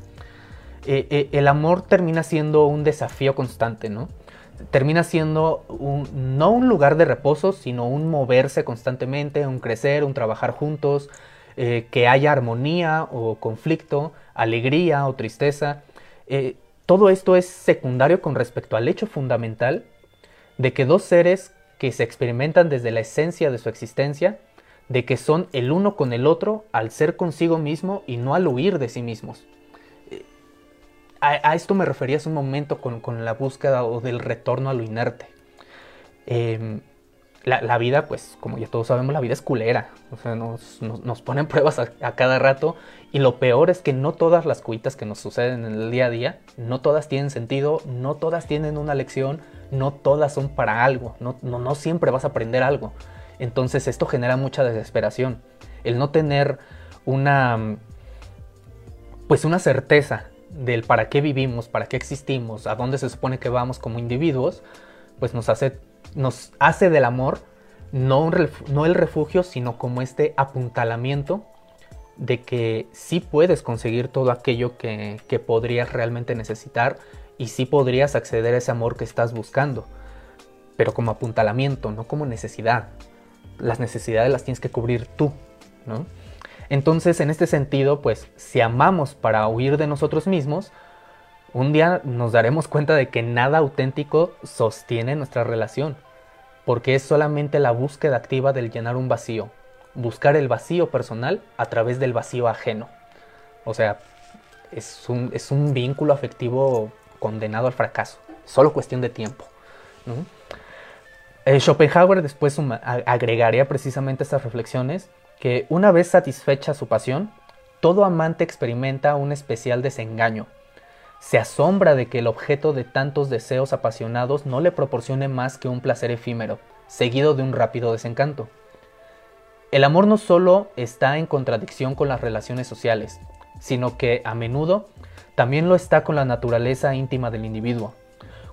eh, eh, el amor termina siendo un desafío constante, ¿no? Termina siendo no un lugar de reposo, sino un moverse constantemente, un crecer, un trabajar juntos, eh, que haya armonía o conflicto, alegría o tristeza. todo esto es secundario con respecto al hecho fundamental de que dos seres que se experimentan desde la esencia de su existencia de que son el uno con el otro al ser consigo mismo y no al huir de sí mismos. A, esto me refería hace un momento con, la búsqueda o del retorno a lo inerte. Em, la, vida, pues como ya todos sabemos, la vida es culera. O sea, nos, ponen <laughs> pruebas a, a, cada rato. Y lo peor es que no todas las cuitas que nos suceden en el día a día, no todas tienen sentido, no todas tienen una lección, no todas son para algo. No, no, no siempre vas a aprender algo. Entonces esto genera mucha desesperación. El no tener una, pues una certeza del para qué vivimos, para qué existimos, a dónde se supone que vamos como individuos, pues nos hace, nos hace del amor no, no el refugio, sino como este apuntalamiento de que sí puedes conseguir todo aquello que, que podrías realmente necesitar y sí podrías acceder a ese amor que estás buscando, pero como apuntalamiento, no como necesidad las necesidades las tienes que cubrir tú, ¿no? Entonces, en este sentido, pues si amamos para huir de nosotros mismos, un día nos daremos cuenta de que nada auténtico sostiene nuestra relación, porque es solamente la búsqueda activa del llenar un vacío, buscar el vacío personal a través del vacío ajeno. O sea, es un, es un vínculo afectivo condenado al fracaso, solo cuestión de tiempo. Eh, Schopenhauer después agregaría precisamente estas reflexiones que una vez satisfecha su pasión, todo amante experimenta un especial desengaño. Se asombra de que el objeto de tantos deseos apasionados no le proporcione más que un placer efímero, seguido de un rápido desencanto. El amor no solo está en contradicción con las relaciones sociales, sino que a menudo también lo está con la naturaleza íntima del individuo.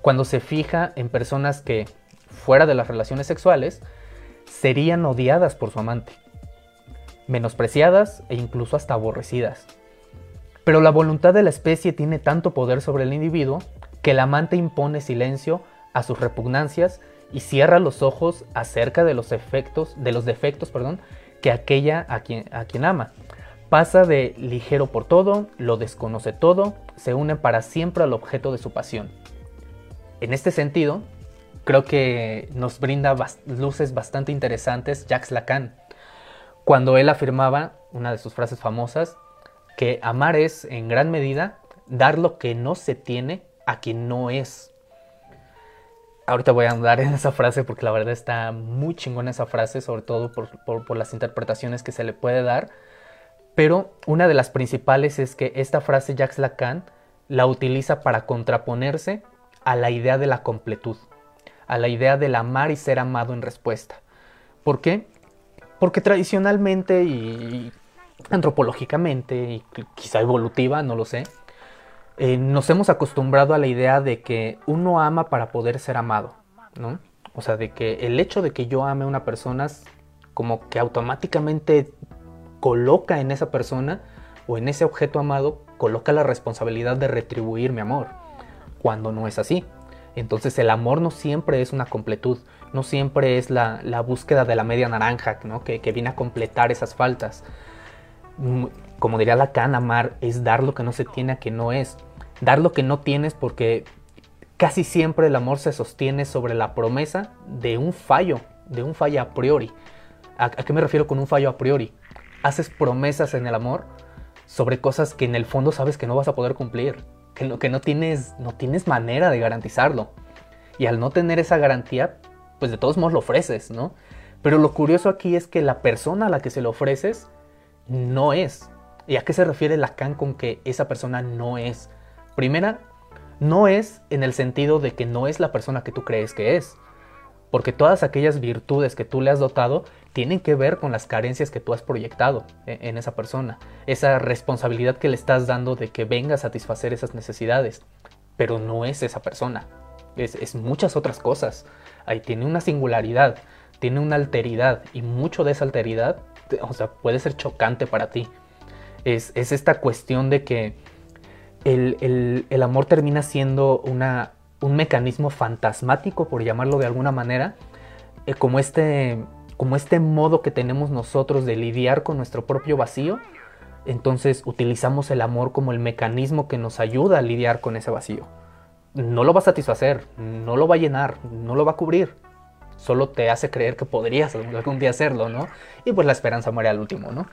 Cuando se fija en personas que, fuera de las relaciones sexuales, serían odiadas por su amante, menospreciadas e incluso hasta aborrecidas. Pero la voluntad de la especie tiene tanto poder sobre el individuo que el amante impone silencio a sus repugnancias y cierra los ojos acerca de los efectos, de los defectos, perdón, que aquella a quien, ama. Pasa de ligero por todo, lo desconoce todo, se une para siempre al objeto de su pasión. En este sentido, creo que nos brinda luces bastante interesantes Jacques Lacan, cuando él afirmaba, una de sus frases famosas, que amar es, en gran medida, dar lo que no se tiene a quien no es. Ahorita voy a andar en esa frase porque la verdad está muy chingona esa frase, sobre todo por, las interpretaciones que se le puede dar. Pero una de las principales es que esta frase Jacques Lacan la utiliza para contraponerse a la idea de la completud, a la idea del amar y ser amado en respuesta. ¿Por qué? Porque tradicionalmente y antropológicamente y quizá evolutiva, no lo sé, eh, nos hemos acostumbrado a la idea de que uno ama para poder ser amado, ¿no? O sea, de que el hecho de que yo ame a una persona como que automáticamente coloca en esa persona o en ese objeto amado, coloca la responsabilidad de retribuir mi amor, cuando no es así. Entonces el amor no siempre es una completud, no siempre es la, búsqueda de la media naranja, ¿no? que, que viene a completar esas faltas. Mm, como diría Lacan, amar es dar lo que no se tiene a que no es. Dar lo que no tienes porque casi siempre el amor se sostiene sobre la promesa de un fallo, de un fallo a priori. ¿A, qué me refiero con un fallo a priori? Haces promesas en el amor sobre cosas que en el fondo sabes que no vas a poder cumplir, que no, que no, tienes, no tienes manera de garantizarlo. Y al no tener esa garantía, pues de todos modos lo ofreces, ¿no? Pero lo curioso aquí es que la persona a la que se lo ofreces no es. ¿Y a qué se refiere Lacan con que esa persona no es? Primera, no es en el sentido de que no es la persona que tú crees que es. Porque todas aquellas virtudes que tú le has dotado tienen que ver con las carencias que tú has proyectado e-, en esa persona. Esa responsabilidad que le estás dando de que venga a satisfacer esas necesidades. Pero no es esa persona. Es, es muchas otras cosas. Ahí tiene una singularidad, tiene una alteridad y mucho de esa alteridad o sea, puede ser chocante para ti. Es, esta cuestión de que el, amor termina siendo una, un mecanismo fantasmático, por llamarlo de alguna manera, eh, como, este, como este modo que tenemos nosotros de lidiar con nuestro propio vacío. Entonces utilizamos el amor como el mecanismo que nos ayuda a lidiar con ese vacío. No lo va a satisfacer, no lo va a llenar, no lo va a cubrir, solo te hace creer que podrías algún día hacerlo, ¿no? Y pues la esperanza muere al último, ¿no?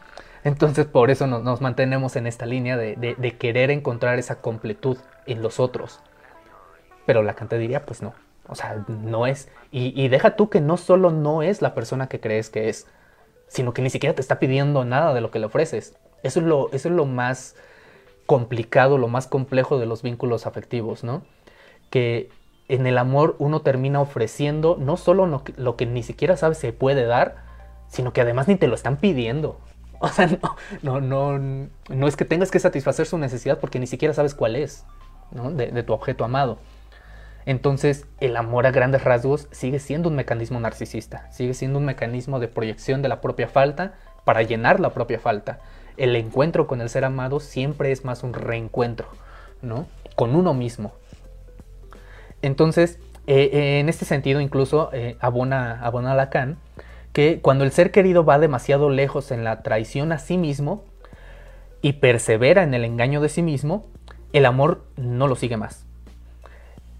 Entonces por eso nos, mantenemos en esta línea de, querer encontrar esa completud en los otros. Pero la canta diría, pues no, o sea, no es. Y, deja tú que no solo no es la persona que crees que es, sino que ni siquiera te está pidiendo nada de lo que le ofreces. Eso es lo más complicado, lo más complejo de los vínculos afectivos, ¿no? Que en el amor uno termina ofreciendo no solo lo que, ni siquiera sabes se puede dar, sino que además ni te lo están pidiendo. <laughs> O sea, no, no, no, no es que tengas que satisfacer su necesidad porque ni siquiera sabes cuál es ¿no? de, de tu objeto amado. Entonces, el amor a grandes rasgos sigue siendo un mecanismo narcisista, sigue siendo un mecanismo de proyección de la propia falta para llenar la propia falta. El encuentro con el ser amado siempre es más un reencuentro, ¿no? Con uno mismo, entonces, eh, eh, en este sentido, incluso eh, abona, abona Lacan que cuando el ser querido va demasiado lejos en la traición a sí mismo y persevera en el engaño de sí mismo, el amor no lo sigue más.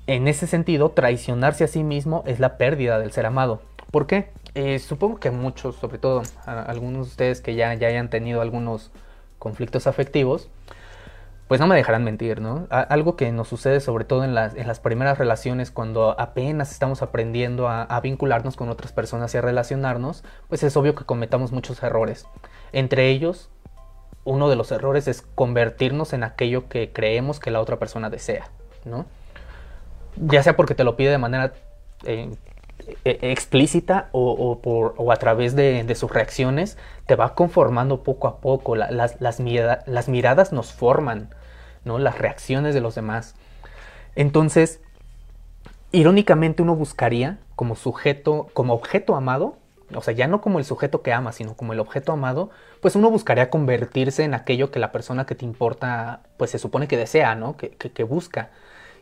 En ese sentido, traicionarse a sí mismo es la pérdida del ser amado. ¿Por qué? supongo que muchos, sobre todo algunos de ustedes que ya, ya hayan tenido algunos conflictos afectivos, pues no me dejarán mentir, ¿no? algo que nos sucede sobre todo en las, primeras relaciones, cuando apenas estamos aprendiendo a, vincularnos con otras personas y a relacionarnos, pues es obvio que cometamos muchos errores. Entre ellos, uno de los errores es convertirnos en aquello que creemos que la otra persona desea, ¿no? Ya sea porque te lo pide de manera eh, e, explícita o, a través de, sus reacciones, te va conformando poco a poco. las, miradas nos forman, ¿no? Las reacciones de los demás. Entonces, irónicamente uno buscaría como sujeto, como objeto amado, o sea, ya no como el sujeto que ama, sino como el objeto amado, pues uno buscaría convertirse en aquello que la persona que te importa, pues se supone que desea, ¿no? Que, que, busca.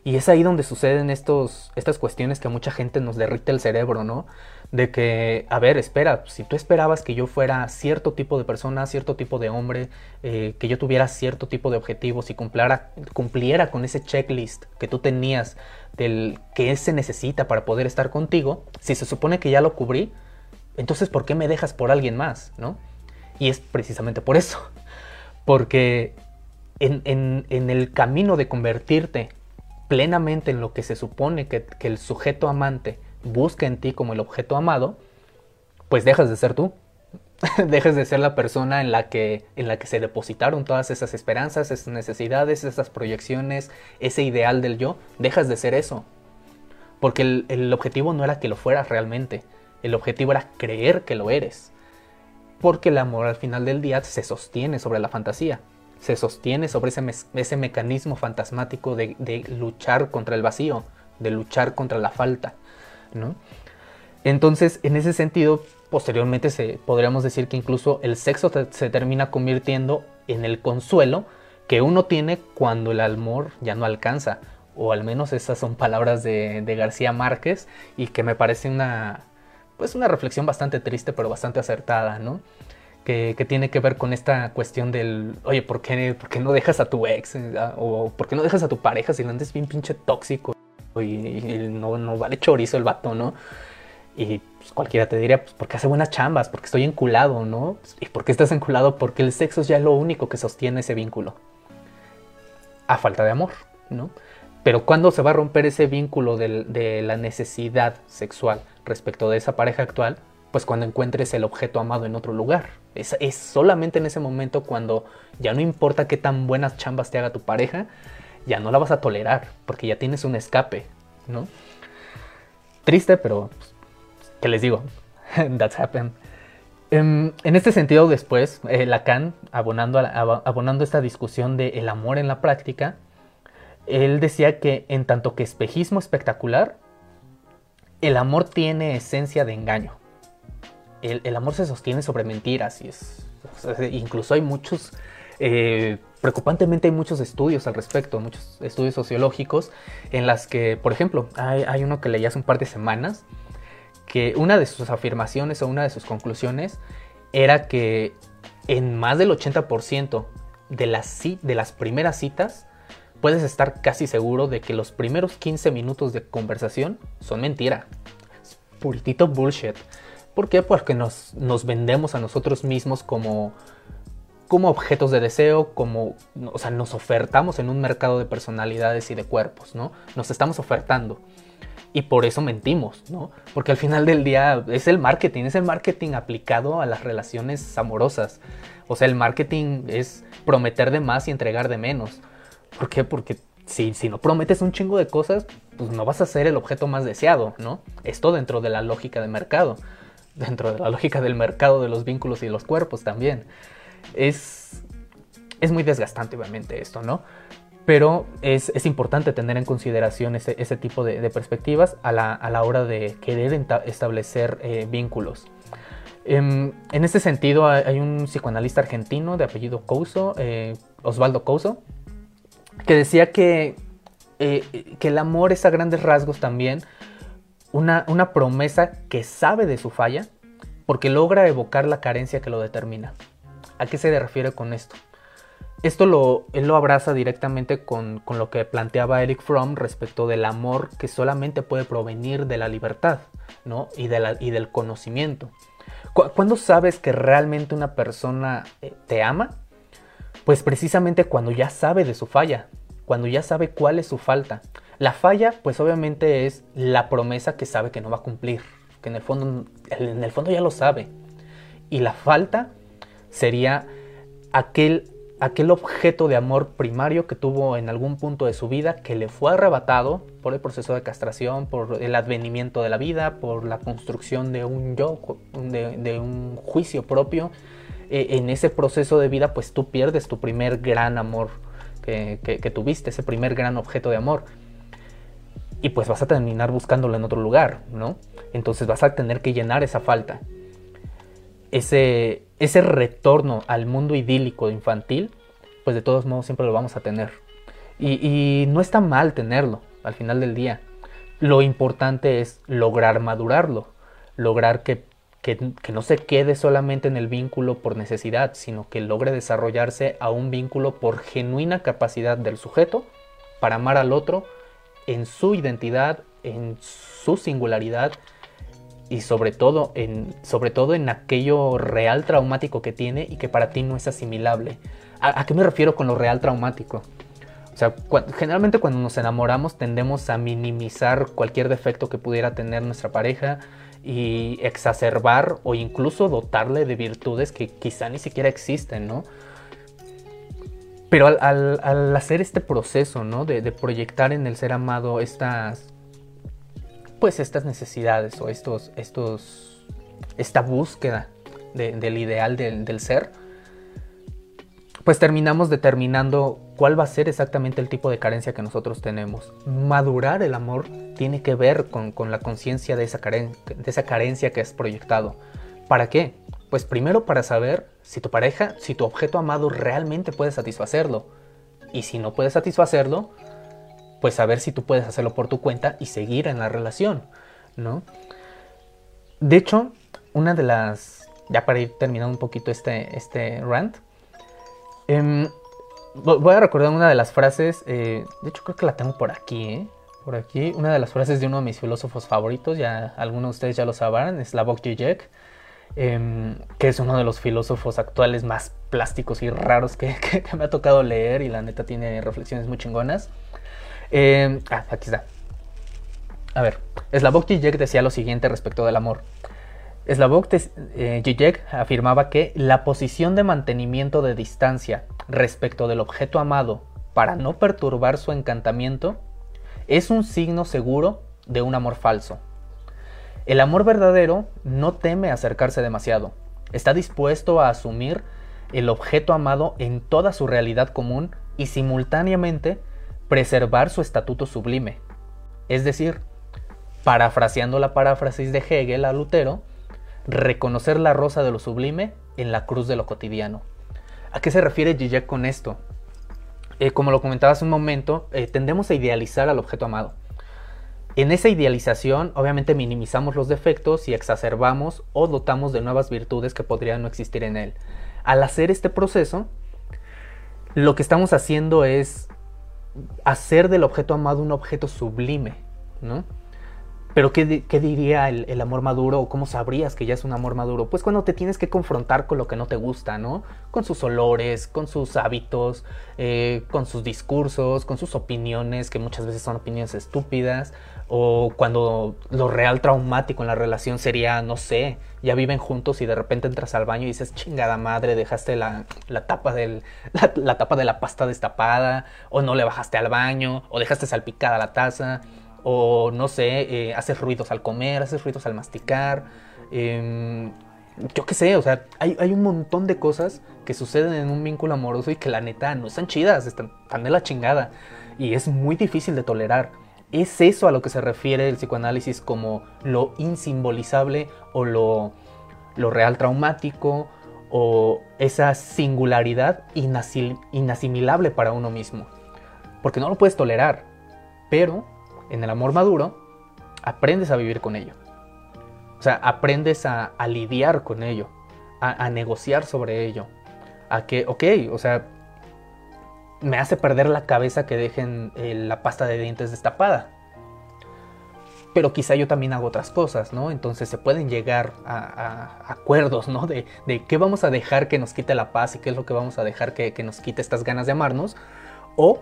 Y es ahí donde suceden estos, estas cuestiones que a mucha gente nos derrite el cerebro, ¿no? De que, a ver, espera, si tú esperabas que yo fuera cierto tipo de persona, cierto tipo de hombre, eh, que yo tuviera cierto tipo de objetivos y cumpliera, cumpliera con ese checklist que tú tenías del que se necesita para poder estar contigo, si se supone que ya lo cubrí, entonces ¿por qué me dejas por alguien más? ¿no? Y es precisamente por eso, <laughs> porque en, el camino de convertirte plenamente en lo que se supone que, que el sujeto amante busca en ti como el objeto amado, pues dejas de ser tú. <laughs> dejes de ser la persona en la, que, en la que se depositaron todas esas esperanzas, esas necesidades, esas proyecciones, ese ideal del yo, dejas de ser eso. Porque el, el objetivo no era que lo fueras realmente, el objetivo era creer que lo eres. Porque el amor al final del día se sostiene sobre la fantasía, se sostiene sobre ese, ese mecanismo fantasmático de, de, luchar contra el vacío, de luchar contra la falta. ¿No? Entonces, en ese sentido, posteriormente se, podríamos decir que incluso el sexo se termina convirtiendo en el consuelo que uno tiene cuando el amor ya no alcanza. O al menos esas son palabras de, García Márquez y que me parece una, pues una reflexión bastante triste pero bastante acertada, ¿no? Que, tiene que ver con esta cuestión del, oye, ¿por qué, ¿por qué, no dejas a tu ex? Ah, o ¿por qué no dejas a tu pareja si lo andes bien pinche tóxico? Y, no, no vale chorizo el vato, ¿no? Y pues, cualquiera te diría, pues porque hace buenas chambas, porque estoy enculado, ¿no? ¿Y por qué estás enculado? Porque el sexo es ya lo único que sostiene ese vínculo. A falta de amor, ¿no? Pero ¿cuándo se va a romper ese vínculo de, la necesidad sexual respecto de esa pareja actual? Pues cuando encuentres el objeto amado en otro lugar. Es, es solamente en ese momento cuando ya no importa qué tan buenas chambas te haga tu pareja, ya no la vas a tolerar, porque ya tienes un escape, ¿no? Triste, pero ¿Qué les digo? <laughs> That's happened. Em, en, este sentido, después, eh, Lacan, abonando, abonando esta discusión del el amor en la práctica, él decía que en tanto que espejismo espectacular, el amor tiene esencia de engaño. El, amor se sostiene sobre mentiras y es, incluso hay muchos, eh, preocupantemente hay muchos estudios al respecto, muchos estudios sociológicos en las que, por ejemplo, hay, uno que leí hace un par de semanas que una de sus afirmaciones o una de sus conclusiones era que en más del 80% de las, de las primeras citas puedes estar casi seguro de que los primeros 15 minutos de conversación son mentira. Es bullshit. ¿Por qué? Porque nos, nos vendemos a nosotros mismos como, como objetos de deseo, como, o sea, nos ofertamos en un mercado de personalidades y de cuerpos, ¿no? Nos estamos ofertando y por eso mentimos, ¿no? Porque al final del día es el marketing, es el marketing aplicado a las relaciones amorosas. O sea, el marketing es prometer de más y entregar de menos. ¿Por qué? Porque si, si no prometes un chingo de cosas, pues no vas a ser el objeto más deseado, ¿no? Esto dentro de la lógica de mercado, dentro de la lógica del mercado de los vínculos y los cuerpos también. Es, es muy desgastante, obviamente, esto, ¿no? pero es, importante tener en consideración ese, tipo de, perspectivas a la, hora de querer establecer eh, vínculos. Em, en, este sentido hay un psicoanalista argentino de apellido Couso, eh, Osvaldo Couso, que decía que, eh, que el amor es a grandes rasgos también una, una promesa que sabe de su falla porque logra evocar la carencia que lo determina. ¿A qué se refiere con esto? Esto lo, él lo abraza directamente con, lo que planteaba Eric Fromm respecto del amor que solamente puede provenir de la libertad ¿no? y, de y del conocimiento. ¿Cuándo sabes que realmente una persona eh, te ama? Pues precisamente cuando ya sabe de su falla, cuando ya sabe cuál es su falta. La falla, pues obviamente es la promesa que sabe que no va a cumplir, que en el fondo, en el fondo ya lo sabe. Y la falta sería aquel aquel objeto de amor primario que tuvo en algún punto de su vida que le fue arrebatado por el proceso de castración, por el advenimiento de la vida, por la construcción de un yo, de, un juicio propio. E, en ese proceso de vida pues tú pierdes tu primer gran amor que, tuviste, ese primer gran objeto de amor. y pues vas a terminar buscándolo en otro lugar, ¿no? Entonces vas a tener que llenar esa falta. Ese, ese retorno al mundo idílico infantil, pues de todos modos siempre lo vamos a tener. Y, no está mal tenerlo al final del día. Lo importante es lograr madurarlo, lograr que, que, no se quede solamente en el vínculo por necesidad, sino que logre desarrollarse a un vínculo por genuina capacidad del sujeto para amar al otro en su identidad, en su singularidad y sobre todo en, sobre todo en aquello real traumático que tiene y que para ti no es asimilable. ¿A, qué me refiero con lo real traumático? O sea, generalmente cuando nos enamoramos tendemos a minimizar cualquier defecto que pudiera tener nuestra pareja y exacerbar o incluso dotarle de virtudes que quizá ni siquiera existen, ¿no? Pero al, hacer este proceso, ¿no? De, proyectar en el ser amado estas, pues estas necesidades o estos, estos, esta búsqueda del ideal del, ser, pues terminamos determinando cuál va a ser exactamente el tipo de carencia que nosotros tenemos. Madurar el amor tiene que ver con, con la conciencia de, esa de esa carencia que has proyectado. ¿Para qué? Pues primero para saber si tu pareja, si tu objeto amado realmente puede satisfacerlo. Y si no puede satisfacerlo, pues saber si tú puedes hacerlo por tu cuenta y seguir en la relación, ¿no? De hecho, una de las, ya para ir terminando un poquito este, este rant, em, voy a recordar una de las frases, eh, de hecho creo que la tengo por aquí, ¿eh? Por aquí, una de las frases de uno de mis filósofos favoritos, ya algunos de ustedes ya lo sabrán, es Slavoj Žižek, Em, que es uno de los filósofos actuales más plásticos y raros que, <laughs> me ha tocado leer y la neta tiene reflexiones muy chingonas. Em, ah, aquí está. A ver, Slavoj Žižek decía lo siguiente respecto del amor. Slavoj eh, afirmaba que la posición de mantenimiento de distancia respecto del objeto amado para no perturbar su encantamiento es un signo seguro de un amor falso. El amor verdadero no teme acercarse demasiado. Está dispuesto a asumir el objeto amado en toda su realidad común y simultáneamente preservar su estatuto sublime. Es decir, parafraseando la paráfrasis de Hegel a Lutero, reconocer la rosa de lo sublime en la cruz de lo cotidiano. ¿A qué se refiere Zizek con esto? Eh, como lo comentaba hace un momento, eh, tendemos a idealizar al objeto amado. En esa idealización, obviamente minimizamos los defectos y exacerbamos o dotamos de nuevas virtudes que podrían no existir en él. Al hacer este proceso, lo que estamos haciendo es hacer del objeto amado un objeto sublime, ¿no? Pero ¿qué, diría el, amor maduro o cómo sabrías que ya es un amor maduro? Pues cuando te tienes que confrontar con lo que no te gusta, ¿no? Con sus olores, con sus hábitos, eh, con sus discursos, con sus opiniones, que muchas veces son opiniones estúpidas, o cuando lo real traumático en la relación sería, no sé, ya viven juntos y de repente entras al baño y dices, chingada madre, dejaste la, tapa, del, la, tapa de la pasta destapada, o no le bajaste al baño, o dejaste salpicada la taza o no sé, eh, haces ruidos al comer, haces ruidos al masticar. Em, yo qué sé, o sea, hay, un montón de cosas que suceden en un vínculo amoroso y que la neta no están chidas, están, de la chingada. Y es muy difícil de tolerar. Es eso a lo que se refiere el psicoanálisis como lo insimbolizable o lo, lo real traumático o esa singularidad inasimilable para uno mismo. Porque no lo puedes tolerar, pero en el amor maduro, aprendes a vivir con ello. O sea, aprendes a, lidiar con ello, a, negociar sobre ello. A que, ok, o sea, me hace perder la cabeza que dejen eh, la pasta de dientes destapada. Pero quizá yo también hago otras cosas, ¿no? Entonces se pueden llegar a, acuerdos, ¿no? De, qué vamos a dejar que nos quite la paz y qué es lo que vamos a dejar que, que nos quite estas ganas de amarnos. O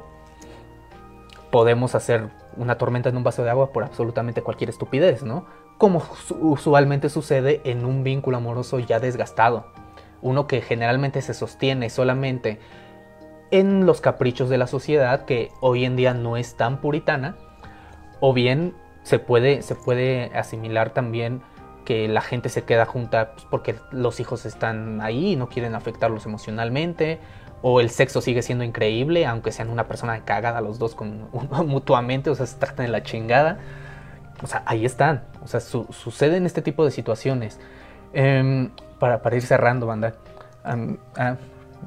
podemos hacer una tormenta en un vaso de agua por absolutamente cualquier estupidez, ¿no? Como usualmente sucede en un vínculo amoroso ya desgastado. Uno que generalmente se sostiene solamente en los caprichos de la sociedad, que hoy en día no es tan puritana, o bien se puede, se puede asimilar también que la gente se queda junta pues, porque los hijos están ahí y no quieren afectarlos emocionalmente, o el sexo sigue siendo increíble, aunque sean una persona cagada los dos con, <laughs> mutuamente, o sea, se tratan de la chingada. O sea, ahí están, o sea, suceden este tipo de situaciones. Em, para, para, ir cerrando, banda. Ah,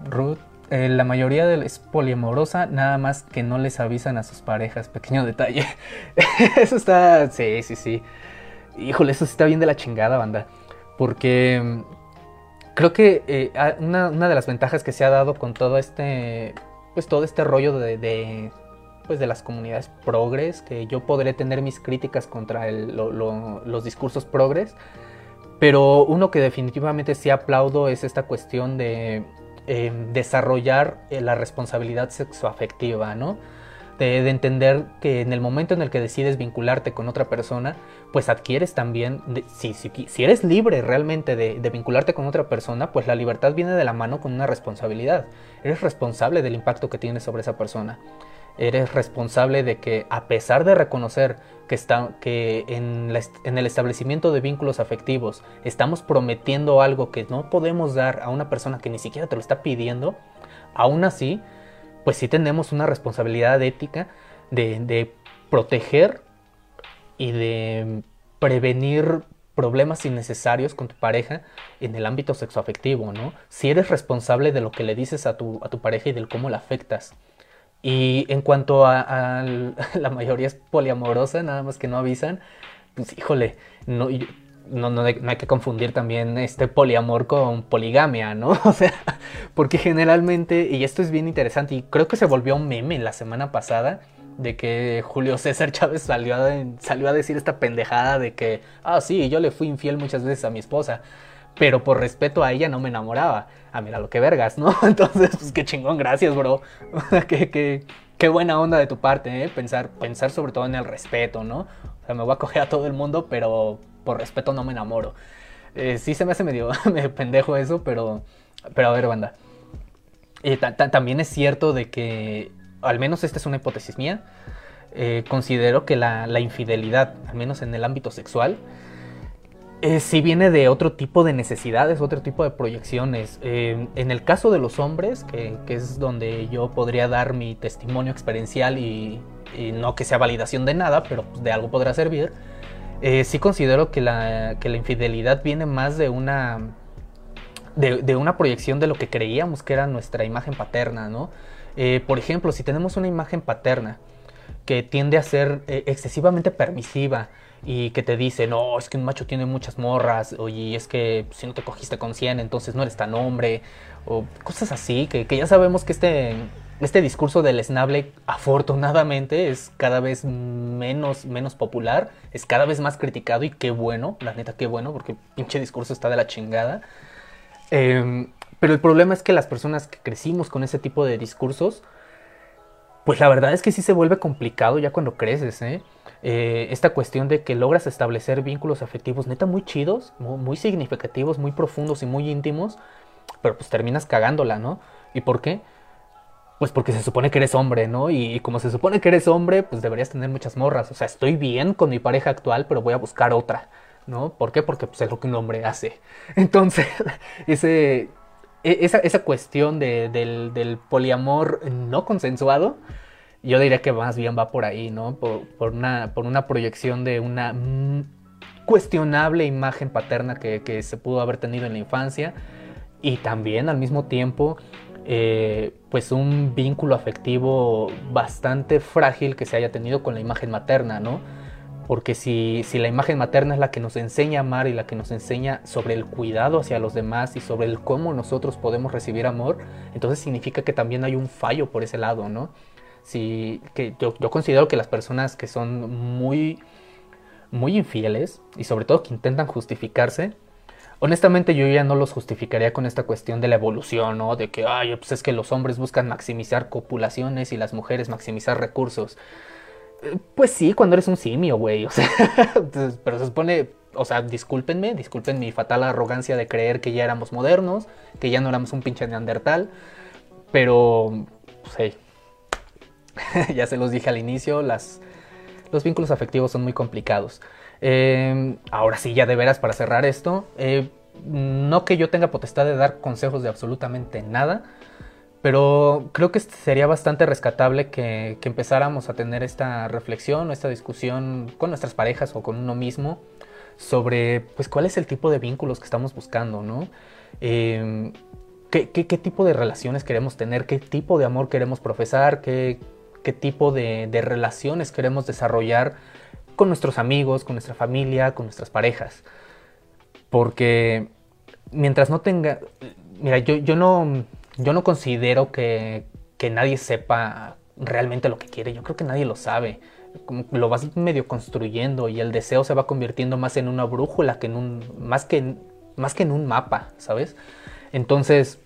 Ruth, eh, la mayoría de es poliamorosa, nada más que no les avisan a sus parejas. Pequeño detalle. <laughs> eso está, sí, sí, sí. Híjole, eso está bien de la chingada, banda. Porque mm, creo que eh, una, de las ventajas que se ha dado con todo este, pues todo este rollo de, pues de las comunidades progres, que yo podré tener mis críticas contra los discursos progres, pero uno que definitivamente sí aplaudo es esta cuestión de em, desarrollar eh, la responsabilidad sexoafectiva, ¿no? de, entender que en el momento en el que decides vincularte con otra persona, pues adquieres también, si, si, eres libre realmente de, de, vincularte con otra persona, pues la libertad viene de la mano con una responsabilidad. Eres responsable del impacto que tienes sobre esa persona. Eres responsable de que a pesar de reconocer que, está, que en, en el establecimiento de vínculos afectivos estamos prometiendo algo que no podemos dar a una persona que ni siquiera te lo está pidiendo, aún así pues sí tenemos una responsabilidad ética de, proteger y de prevenir problemas innecesarios con tu pareja en el ámbito sexoafectivo, ¿no? Si eres responsable de lo que le dices a tu, a tu pareja y del cómo la afectas. Y en cuanto a, <laughs> la mayoría es poliamorosa, nada más que no avisan, pues híjole, no, no, no, hay que confundir también este poliamor con poligamia, ¿no? <laughs> O sea, porque generalmente, y esto es bien interesante, y creo que se volvió un meme la semana pasada, de que Julio César <laughs> Chávez salió a, salió a decir esta pendejada de que, ah, sí, yo le fui infiel muchas veces a mi esposa, pero por respeto a ella no me enamoraba. Ah, mira lo que vergas, ¿no? <laughs> Entonces, pues qué chingón, gracias, bro. <laughs> qué, qué, buena onda de tu parte, ¿eh? Pensar, pensar sobre todo en el respeto, ¿no? O sea, me voy a coger a todo el mundo, pero por respeto no me enamoro. Eh, sí se me hace medio, <laughs> pendejo eso, pero, pero a ver, banda. Eh, también es cierto de que, al menos esta es una hipótesis mía, eh, considero que la, infidelidad, al menos en el ámbito sexual, sí viene de otro tipo de necesidades, otro tipo de proyecciones. en el caso de los hombres, que, es donde yo podría dar mi testimonio experiencial y, no que sea validación de nada, pero pues, de algo podrá servir, eh, sí considero que la, que la, infidelidad viene más de una, de, una proyección de lo que creíamos que era nuestra imagen paterna, ¿no? Eh, por ejemplo, si tenemos una imagen paterna que tiende a ser eh, excesivamente permisiva y que te dice, no, es que un macho tiene muchas morras, oye, es que si no te cogiste con 100, entonces no eres tan hombre, o cosas así, que, que ya sabemos que este este discurso del esnable, afortunadamente, es cada vez menos, menos popular, es cada vez más criticado y qué bueno, la neta, qué bueno, porque pinche discurso está de la chingada. Em, pero el problema es que las personas que crecimos con ese tipo de discursos, pues la verdad es que sí se vuelve complicado ya cuando creces, ¿eh? Eh esta cuestión de que logras establecer vínculos afectivos neta muy chidos, muy significativos, muy profundos y muy íntimos, pero pues terminas cagándola, ¿no? ¿Y por qué? Pues porque se supone que eres hombre, ¿no? Y, como se supone que eres hombre, pues deberías tener muchas morras. O sea, estoy bien con mi pareja actual, pero voy a buscar otra, ¿no? ¿Por qué? Porque pues, es lo que un hombre hace. <laughs> Entonces, <laughs> ese, e, esa, esa cuestión de, del, del, poliamor no consensuado, yo diría que más bien va por ahí, ¿no? Por, una, proyección de una mm, cuestionable imagen paterna que, que se pudo haber tenido en la infancia y también al mismo tiempo eh, pues un vínculo afectivo bastante frágil que se haya tenido con la imagen materna, ¿no? Porque si, si, la imagen materna es la que nos enseña a amar y la que nos enseña sobre el cuidado hacia los demás y sobre el cómo nosotros podemos recibir amor, entonces significa que también hay un fallo por ese lado, ¿no? Si, que yo, considero que las personas que son muy, muy infieles y sobre todo que intentan justificarse, Honestamente yo ya no los justificaría con esta cuestión de la evolución, ¿no? De que, ay, pues es que los hombres buscan maximizar copulaciones y las mujeres maximizar recursos. Pues sí, cuando eres un simio, güey, <laughs> o sea, pero se supone, o sea, discúlpenme, disculpen mi fatal arrogancia de creer que ya éramos modernos, que ya no éramos un pinche neandertal, pero, pues hey, <laughs> ya se los dije al inicio, las, los vínculos afectivos son muy complicados. Eh, ahora sí, ya de veras, para cerrar esto, eh, no que yo tenga potestad de dar consejos de absolutamente nada, pero creo que sería bastante rescatable que, empezáramos a tener esta reflexión o esta discusión con nuestras parejas o con uno mismo sobre pues cuál es el tipo de vínculos que estamos buscando, ¿no? Eh, ¿qué, tipo de relaciones queremos tener? ¿Qué tipo de amor queremos profesar? ¿Qué, tipo de, relaciones queremos desarrollar con nuestros amigos, con nuestra familia, con nuestras parejas? Porque mientras no tenga... Mira, yo, yo no yo no considero que, nadie sepa realmente lo que quiere. Yo creo que nadie lo sabe. lo vas medio construyendo y el deseo se va convirtiendo más en una brújula que en un. más que, más que en un mapa, ¿sabes? Entonces,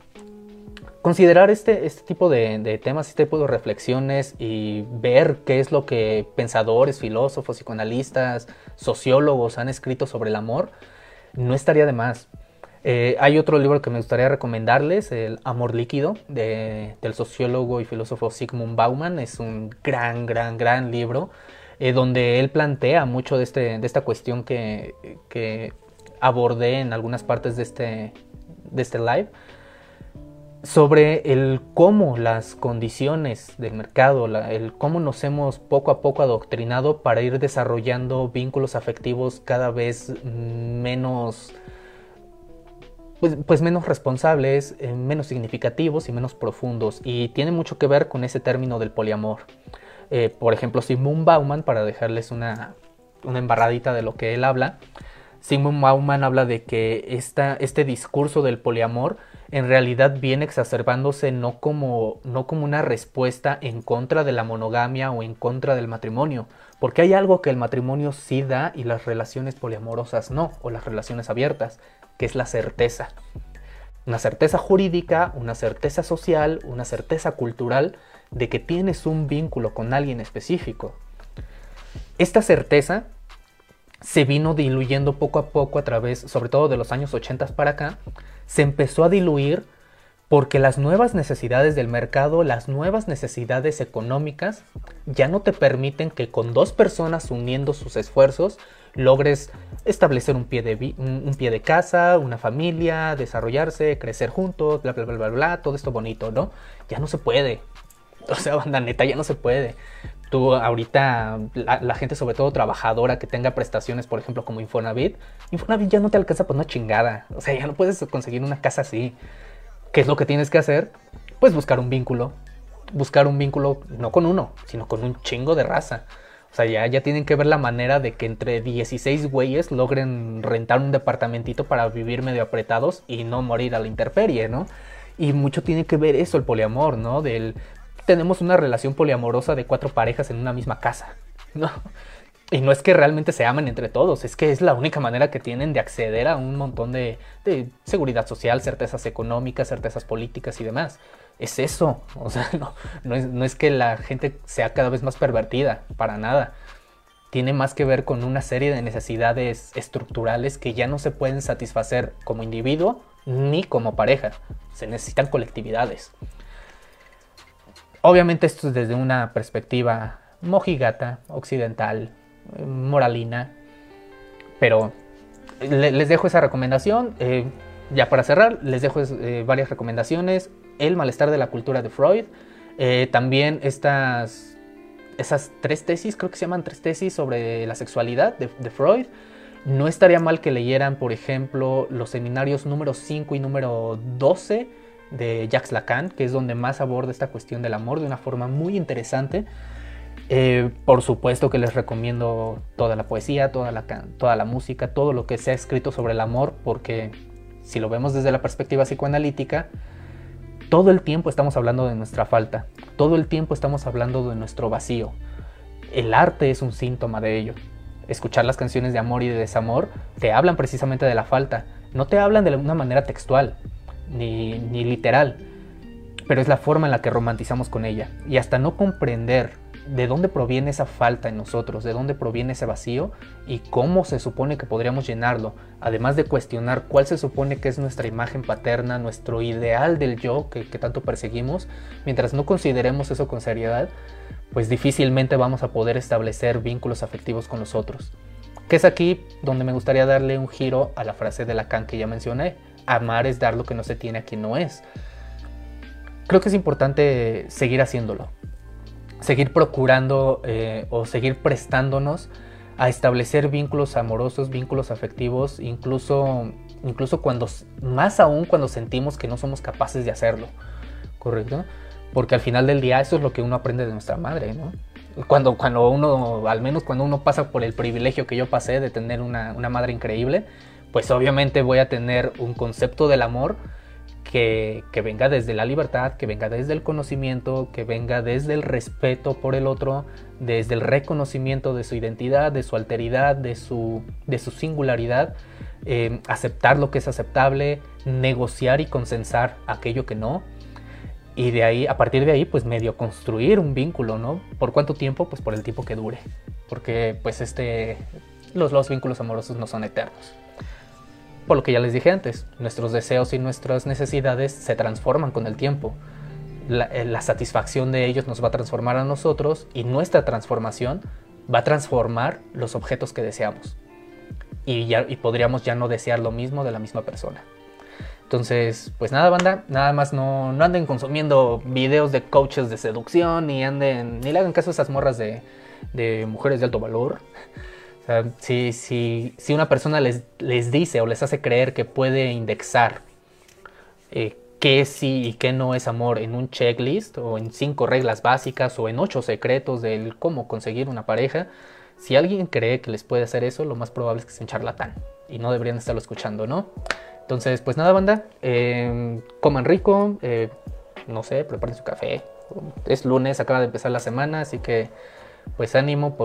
considerar este, este tipo de, de, temas, este tipo de reflexiones y ver qué es lo que pensadores, filósofos, psicoanalistas, sociólogos han escrito sobre el amor, no estaría de más. Eh, hay otro libro que me gustaría recomendarles, El Amor Líquido, del sociólogo y filósofo Sigmund Bauman. Es un gran, gran, gran libro, eh, donde él plantea mucho de, este, de esta cuestión que, abordé en algunas partes de este, de este live, sobre el cómo las condiciones del mercado, el cómo nos hemos poco a poco adoctrinado para ir desarrollando vínculos afectivos cada vez menos pues, pues, menos responsables, eh, menos significativos y menos profundos. Y tiene mucho que ver con ese término del poliamor. Eh, por ejemplo, Sigmund Bauman, para dejarles una, una embarradita de lo que él habla, Sigmund Bauman habla de que esta, este discurso del poliamor en realidad viene exacerbándose no como, no como una respuesta en contra de la monogamia o en contra del matrimonio, porque hay algo que el matrimonio sí da y las relaciones poliamorosas no, o las relaciones abiertas, que es la certeza. Una certeza jurídica, una certeza social, una certeza cultural de que tienes un vínculo con alguien específico. Esta certeza se vino diluyendo poco a poco a través, sobre todo de los años 80 para acá, se empezó a diluir porque las nuevas necesidades del mercado, las nuevas necesidades económicas, ya no te permiten que con dos personas uniendo sus esfuerzos logres establecer un pie de, un, pie de casa, una familia, desarrollarse, crecer juntos, bla, bla, bla, bla, bla, todo esto bonito, ¿no? Ya no se puede. O sea, banda neta, ya no se puede. Tú ahorita, la, gente sobre todo trabajadora que tenga prestaciones, por ejemplo, como Infonavit, Infonavit ya no te alcanza por una chingada. O sea, ya no puedes conseguir una casa así. ¿Qué es lo que tienes que hacer? Pues buscar un vínculo. Buscar un vínculo no con uno, sino con un chingo de raza. O sea, ya, ya tienen que ver la manera de que entre 16 güeyes logren rentar un departamentito para vivir medio apretados y no morir a la intemperie, ¿no? Y mucho tiene que ver eso, el poliamor, ¿no? Del tenemos una relación poliamorosa de cuatro parejas en una misma casa, ¿no? Y no es que realmente se amen entre todos, es que es la única manera que tienen de acceder a un montón de, seguridad social, certezas económicas, certezas políticas y demás es eso. O sea, <laughs> no, es, que la gente sea cada vez más pervertida, para nada. Tiene más que ver con una serie de necesidades estructurales que ya no se pueden satisfacer como individuo ni como pareja. Se necesitan colectividades. Obviamente esto es desde una perspectiva mojigata, occidental, moralina, pero les dejo esa recomendación. Eh, ya para cerrar, les dejo eh, varias recomendaciones. El malestar de la cultura de Freud. Eh, también estas, esas tres tesis, creo que se llaman tres tesis sobre la sexualidad de, Freud. No estaría mal que leyeran, por ejemplo, los seminarios número 5 y número 12 de Jacques Lacan, que es donde más aborda esta cuestión del amor de una forma muy interesante. Eh, por supuesto que les recomiendo toda la poesía, toda la, toda la música, todo lo que se ha escrito sobre el amor, porque si lo vemos desde la perspectiva psicoanalítica, todo el tiempo estamos hablando de nuestra falta, todo el tiempo estamos hablando de nuestro vacío. El arte es un síntoma de ello. Escuchar las canciones de amor y de desamor te hablan precisamente de la falta, no te hablan de una manera textual ni, ni literal, pero es la forma en la que romantizamos con ella. Y hasta no comprender de dónde proviene esa falta en nosotros, de dónde proviene ese vacío y cómo se supone que podríamos llenarlo, además de cuestionar cuál se supone que es nuestra imagen paterna, nuestro ideal del yo que, tanto perseguimos, mientras no consideremos eso con seriedad, pues difícilmente vamos a poder establecer vínculos afectivos con los otros. Que es aquí donde me gustaría darle un giro a la frase de Lacan que ya mencioné. Amar es dar lo que no se tiene a quien no es. Creo que es importante seguir haciéndolo. Seguir procurando eh, o seguir prestándonos a establecer vínculos amorosos, vínculos afectivos, incluso, incluso cuando, más aún cuando sentimos que no somos capaces de hacerlo. ¿Correcto? Porque al final del día eso es lo que uno aprende de nuestra madre, ¿no? Cuando, cuando uno, al menos cuando uno pasa por el privilegio que yo pasé de tener una, una madre increíble, pues obviamente voy a tener un concepto del amor que, que, venga desde la libertad, que venga desde el conocimiento, que venga desde el respeto por el otro, desde el reconocimiento de su identidad, de su alteridad, de su, de su singularidad, eh, aceptar lo que es aceptable, negociar y consensar aquello que no, y de ahí, a partir de ahí, pues medio construir un vínculo, ¿no? ¿Por cuánto tiempo? Pues por el tiempo que dure. Porque pues este, los, los vínculos amorosos no son eternos. Por lo que ya les dije antes, nuestros deseos y nuestras necesidades se transforman con el tiempo. La, eh, la satisfacción de ellos nos va a transformar a nosotros y nuestra transformación va a transformar los objetos que deseamos. Y, ya, y podríamos ya no desear lo mismo de la misma persona. Entonces, pues nada, banda, nada más no, no, anden consumiendo videos de coaches de seducción, ni anden, ni le hagan caso a esas morras de, de mujeres de alto valor. O sea, si, si, si una persona les, les, dice o les hace creer que puede indexar eh, qué sí y qué no es amor en un checklist, o en cinco reglas básicas, o en ocho secretos del cómo conseguir una pareja, si alguien cree que les puede hacer eso, lo más probable es que sea un charlatán. Y no deberían estarlo escuchando, ¿no? Entonces, pues nada, banda, eh, coman rico, eh, no sé, preparen su café. Es lunes, acaba de empezar la semana, así que pues ánimo. Por